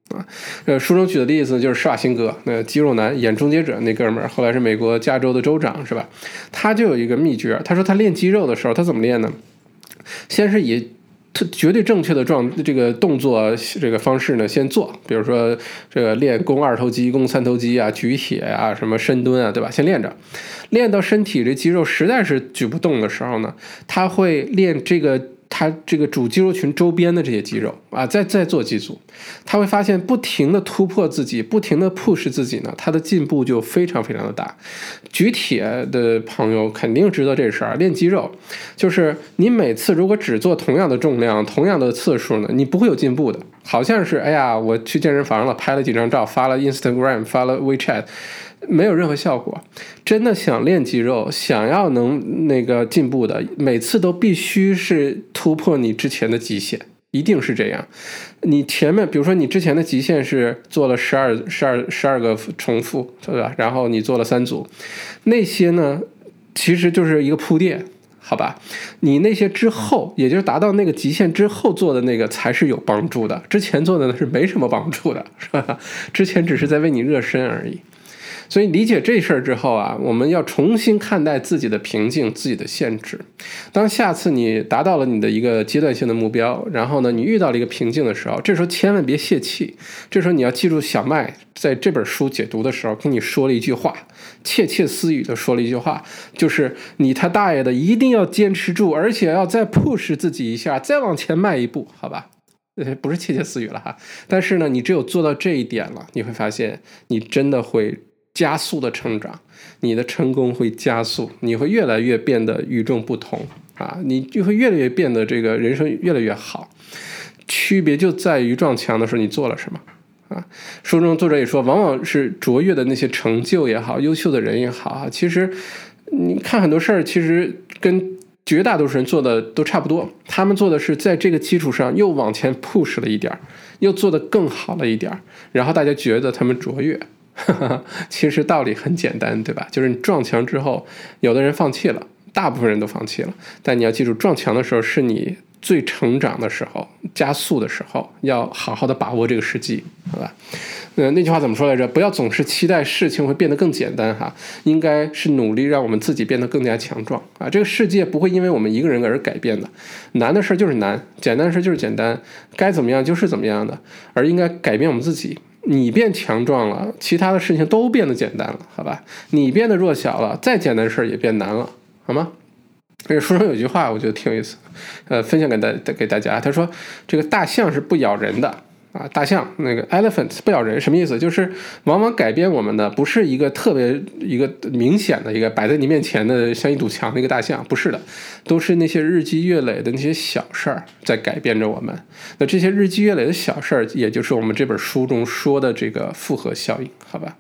啊。呃，书中举的例子就是施瓦辛格，那肌肉男演终结者那哥们儿，后来是美国加州的州长，是吧？他就有一个秘诀，他说他练肌肉的时候，他怎么练呢？先是以特绝对正确的状这个动作这个方式呢，先做，比如说这个练肱二头肌、肱三头肌啊、举铁啊、什么深蹲啊，对吧？先练着，练到身体这肌肉实在是举不动的时候呢，他会练这个。他这个主肌肉群周边的这些肌肉啊，在在做几组，他会发现不停的突破自己，不停的 push 自己呢，他的进步就非常非常的大。举铁的朋友肯定知道这事儿，练肌肉就是你每次如果只做同样的重量、同样的次数呢，你不会有进步的。好像是哎呀，我去健身房了，拍了几张照，发了 Instagram，发了 WeChat。没有任何效果。真的想练肌肉，想要能那个进步的，每次都必须是突破你之前的极限，一定是这样。你前面，比如说你之前的极限是做了十二、十二、十二个重复，对吧？然后你做了三组，那些呢，其实就是一个铺垫，好吧？你那些之后，也就是达到那个极限之后做的那个才是有帮助的，之前做的呢是没什么帮助的，是吧？之前只是在为你热身而已。所以理解这事儿之后啊，我们要重新看待自己的瓶颈、自己的限制。当下次你达到了你的一个阶段性的目标，然后呢，你遇到了一个瓶颈的时候，这时候千万别泄气。这时候你要记住小麦在这本书解读的时候跟你说了一句话，窃窃私语的说了一句话，就是你他大爷的一定要坚持住，而且要再 push 自己一下，再往前迈一步，好吧？呃，不是窃窃私语了哈。但是呢，你只有做到这一点了，你会发现你真的会。加速的成长，你的成功会加速，你会越来越变得与众不同啊！你就会越来越变得这个人生越来越好。区别就在于撞墙的时候你做了什么啊？书中作者也说，往往是卓越的那些成就也好，优秀的人也好啊，其实你看很多事儿，其实跟绝大多数人做的都差不多。他们做的是在这个基础上又往前 push 了一点儿，又做得更好了一点儿，然后大家觉得他们卓越。其实道理很简单，对吧？就是你撞墙之后，有的人放弃了，大部分人都放弃了。但你要记住，撞墙的时候是你最成长的时候，加速的时候，要好好的把握这个时机，好吧？呃，那句话怎么说来着？不要总是期待事情会变得更简单，哈，应该是努力让我们自己变得更加强壮啊！这个世界不会因为我们一个人而改变的，难的事儿就是难，简单的事儿就是简单，该怎么样就是怎么样的，而应该改变我们自己。你变强壮了，其他的事情都变得简单了，好吧？你变得弱小了，再简单的事儿也变难了，好吗？这书上有句话，我觉得挺有意思，呃，分享给大给大家。他说，这个大象是不咬人的。啊，大象那个 elephant 不咬人，什么意思？就是往往改变我们的不是一个特别一个明显的一个摆在你面前的像一堵墙的一个大象，不是的，都是那些日积月累的那些小事儿在改变着我们。那这些日积月累的小事儿，也就是我们这本书中说的这个复合效应，好吧？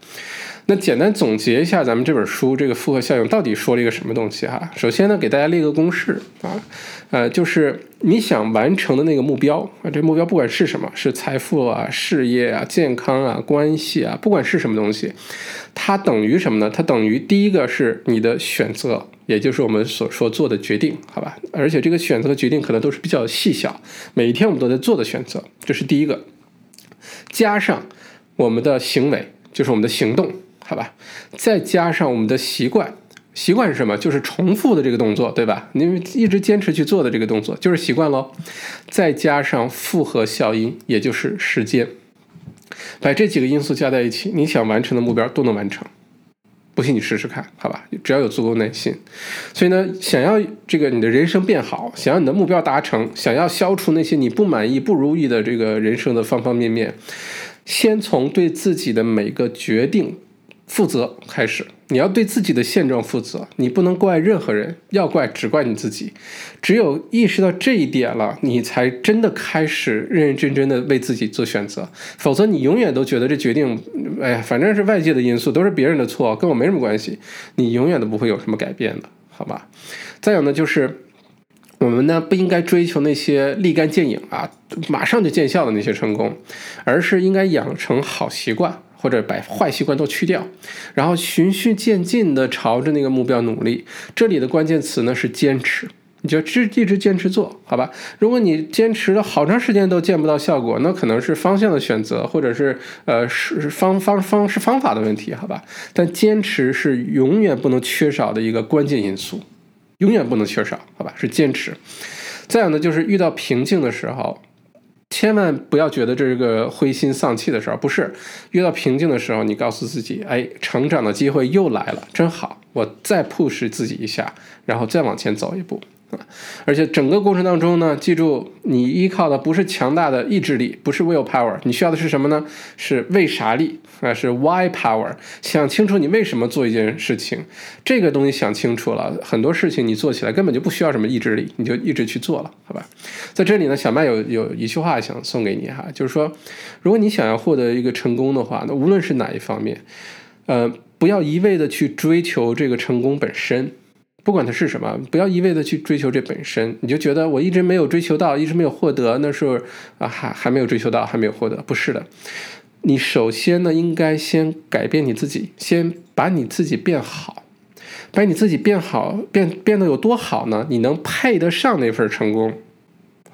那简单总结一下，咱们这本书这个复合效应到底说了一个什么东西哈？首先呢，给大家列个公式啊，呃，就是你想完成的那个目标啊，这目标不管是什么，是财富啊、事业啊、健康啊、关系啊，不管是什么东西，它等于什么呢？它等于第一个是你的选择，也就是我们所说做的决定，好吧？而且这个选择和决定可能都是比较细小，每一天我们都在做的选择，这是第一个，加上我们的行为，就是我们的行动。好吧，再加上我们的习惯，习惯是什么？就是重复的这个动作，对吧？你一直坚持去做的这个动作，就是习惯喽。再加上复合效应，也就是时间，把这几个因素加在一起，你想完成的目标都能完成。不信你试试看，好吧？只要有足够耐心。所以呢，想要这个你的人生变好，想要你的目标达成，想要消除那些你不满意、不如意的这个人生的方方面面，先从对自己的每个决定。负责开始，你要对自己的现状负责，你不能怪任何人，要怪只怪你自己。只有意识到这一点了，你才真的开始认认真真的为自己做选择。否则，你永远都觉得这决定，哎呀，反正是外界的因素，都是别人的错，跟我没什么关系。你永远都不会有什么改变的，好吧？再有呢，就是我们呢不应该追求那些立竿见影啊，马上就见效的那些成功，而是应该养成好习惯。或者把坏习惯都去掉，然后循序渐进的朝着那个目标努力。这里的关键词呢是坚持，你就一一直坚持做好吧。如果你坚持了好长时间都见不到效果，那可能是方向的选择，或者是呃是方方方式方法的问题，好吧。但坚持是永远不能缺少的一个关键因素，永远不能缺少，好吧？是坚持。再有呢，就是遇到瓶颈的时候。千万不要觉得这是个灰心丧气的时候，不是遇到瓶颈的时候，你告诉自己，哎，成长的机会又来了，真好，我再 push 自己一下，然后再往前走一步。而且整个过程当中呢，记住，你依靠的不是强大的意志力，不是 will power，你需要的是什么呢？是为啥力啊？是 why power。想清楚你为什么做一件事情，这个东西想清楚了，很多事情你做起来根本就不需要什么意志力，你就一直去做了，好吧？在这里呢，小麦有有一句话想送给你哈，就是说，如果你想要获得一个成功的话，那无论是哪一方面，呃，不要一味的去追求这个成功本身。不管它是什么，不要一味的去追求这本身，你就觉得我一直没有追求到，一直没有获得，那是啊还还没有追求到，还没有获得，不是的。你首先呢，应该先改变你自己，先把你自己变好，把你自己变好，变变得有多好呢？你能配得上那份成功。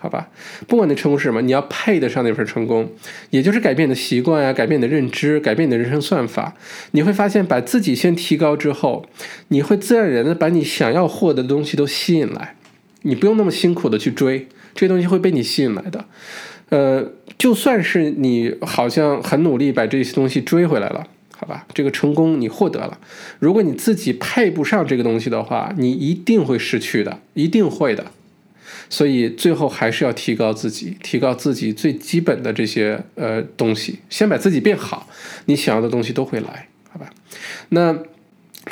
好吧，不管你成功是什么，你要配得上那份成功，也就是改变你的习惯呀，改变你的认知，改变你的人生算法。你会发现，把自己先提高之后，你会自然而然的把你想要获得的东西都吸引来，你不用那么辛苦的去追，这东西会被你吸引来的。呃，就算是你好像很努力把这些东西追回来了，好吧，这个成功你获得了，如果你自己配不上这个东西的话，你一定会失去的，一定会的。所以最后还是要提高自己，提高自己最基本的这些呃东西，先把自己变好，你想要的东西都会来，好吧？那。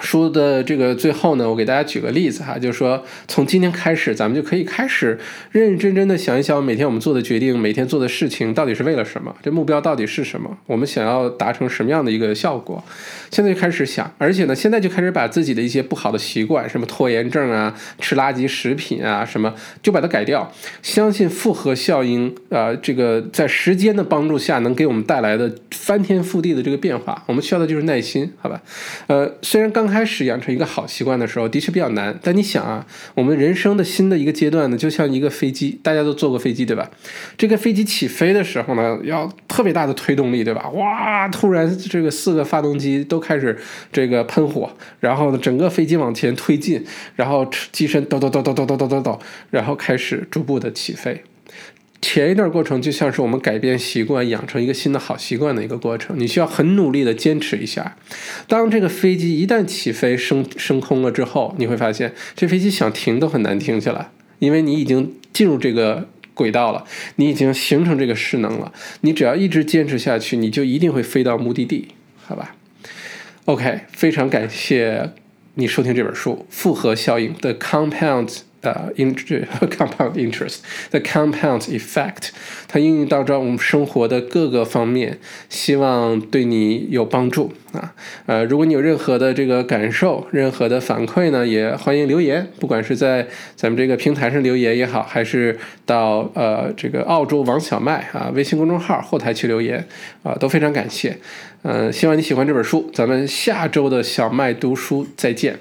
书的这个最后呢，我给大家举个例子哈，就是说从今天开始，咱们就可以开始认认真真的想一想，每天我们做的决定，每天做的事情到底是为了什么？这目标到底是什么？我们想要达成什么样的一个效果？现在就开始想，而且呢，现在就开始把自己的一些不好的习惯，什么拖延症啊、吃垃圾食品啊，什么就把它改掉。相信复合效应啊，这个在时间的帮助下能给我们带来的翻天覆地的这个变化。我们需要的就是耐心，好吧？呃，虽然刚。开始养成一个好习惯的时候，的确比较难。但你想啊，我们人生的新的一个阶段呢，就像一个飞机，大家都坐过飞机，对吧？这个飞机起飞的时候呢，要特别大的推动力，对吧？哇，突然这个四个发动机都开始这个喷火，然后呢，整个飞机往前推进，然后机身抖抖抖抖抖抖抖抖抖，然后开始逐步的起飞。前一段过程就像是我们改变习惯、养成一个新的好习惯的一个过程，你需要很努力的坚持一下。当这个飞机一旦起飞升升空了之后，你会发现这飞机想停都很难停下来，因为你已经进入这个轨道了，你已经形成这个势能了。你只要一直坚持下去，你就一定会飞到目的地，好吧？OK，非常感谢你收听这本书《复合效应》的 Compound。呃，in compound interest，the compound effect，它应用到着我们生活的各个方面，希望对你有帮助啊。呃，如果你有任何的这个感受，任何的反馈呢，也欢迎留言，不管是在咱们这个平台上留言也好，还是到呃这个澳洲王小麦啊微信公众号后台去留言啊，都非常感谢。嗯，希望你喜欢这本书，咱们下周的小麦读书再见。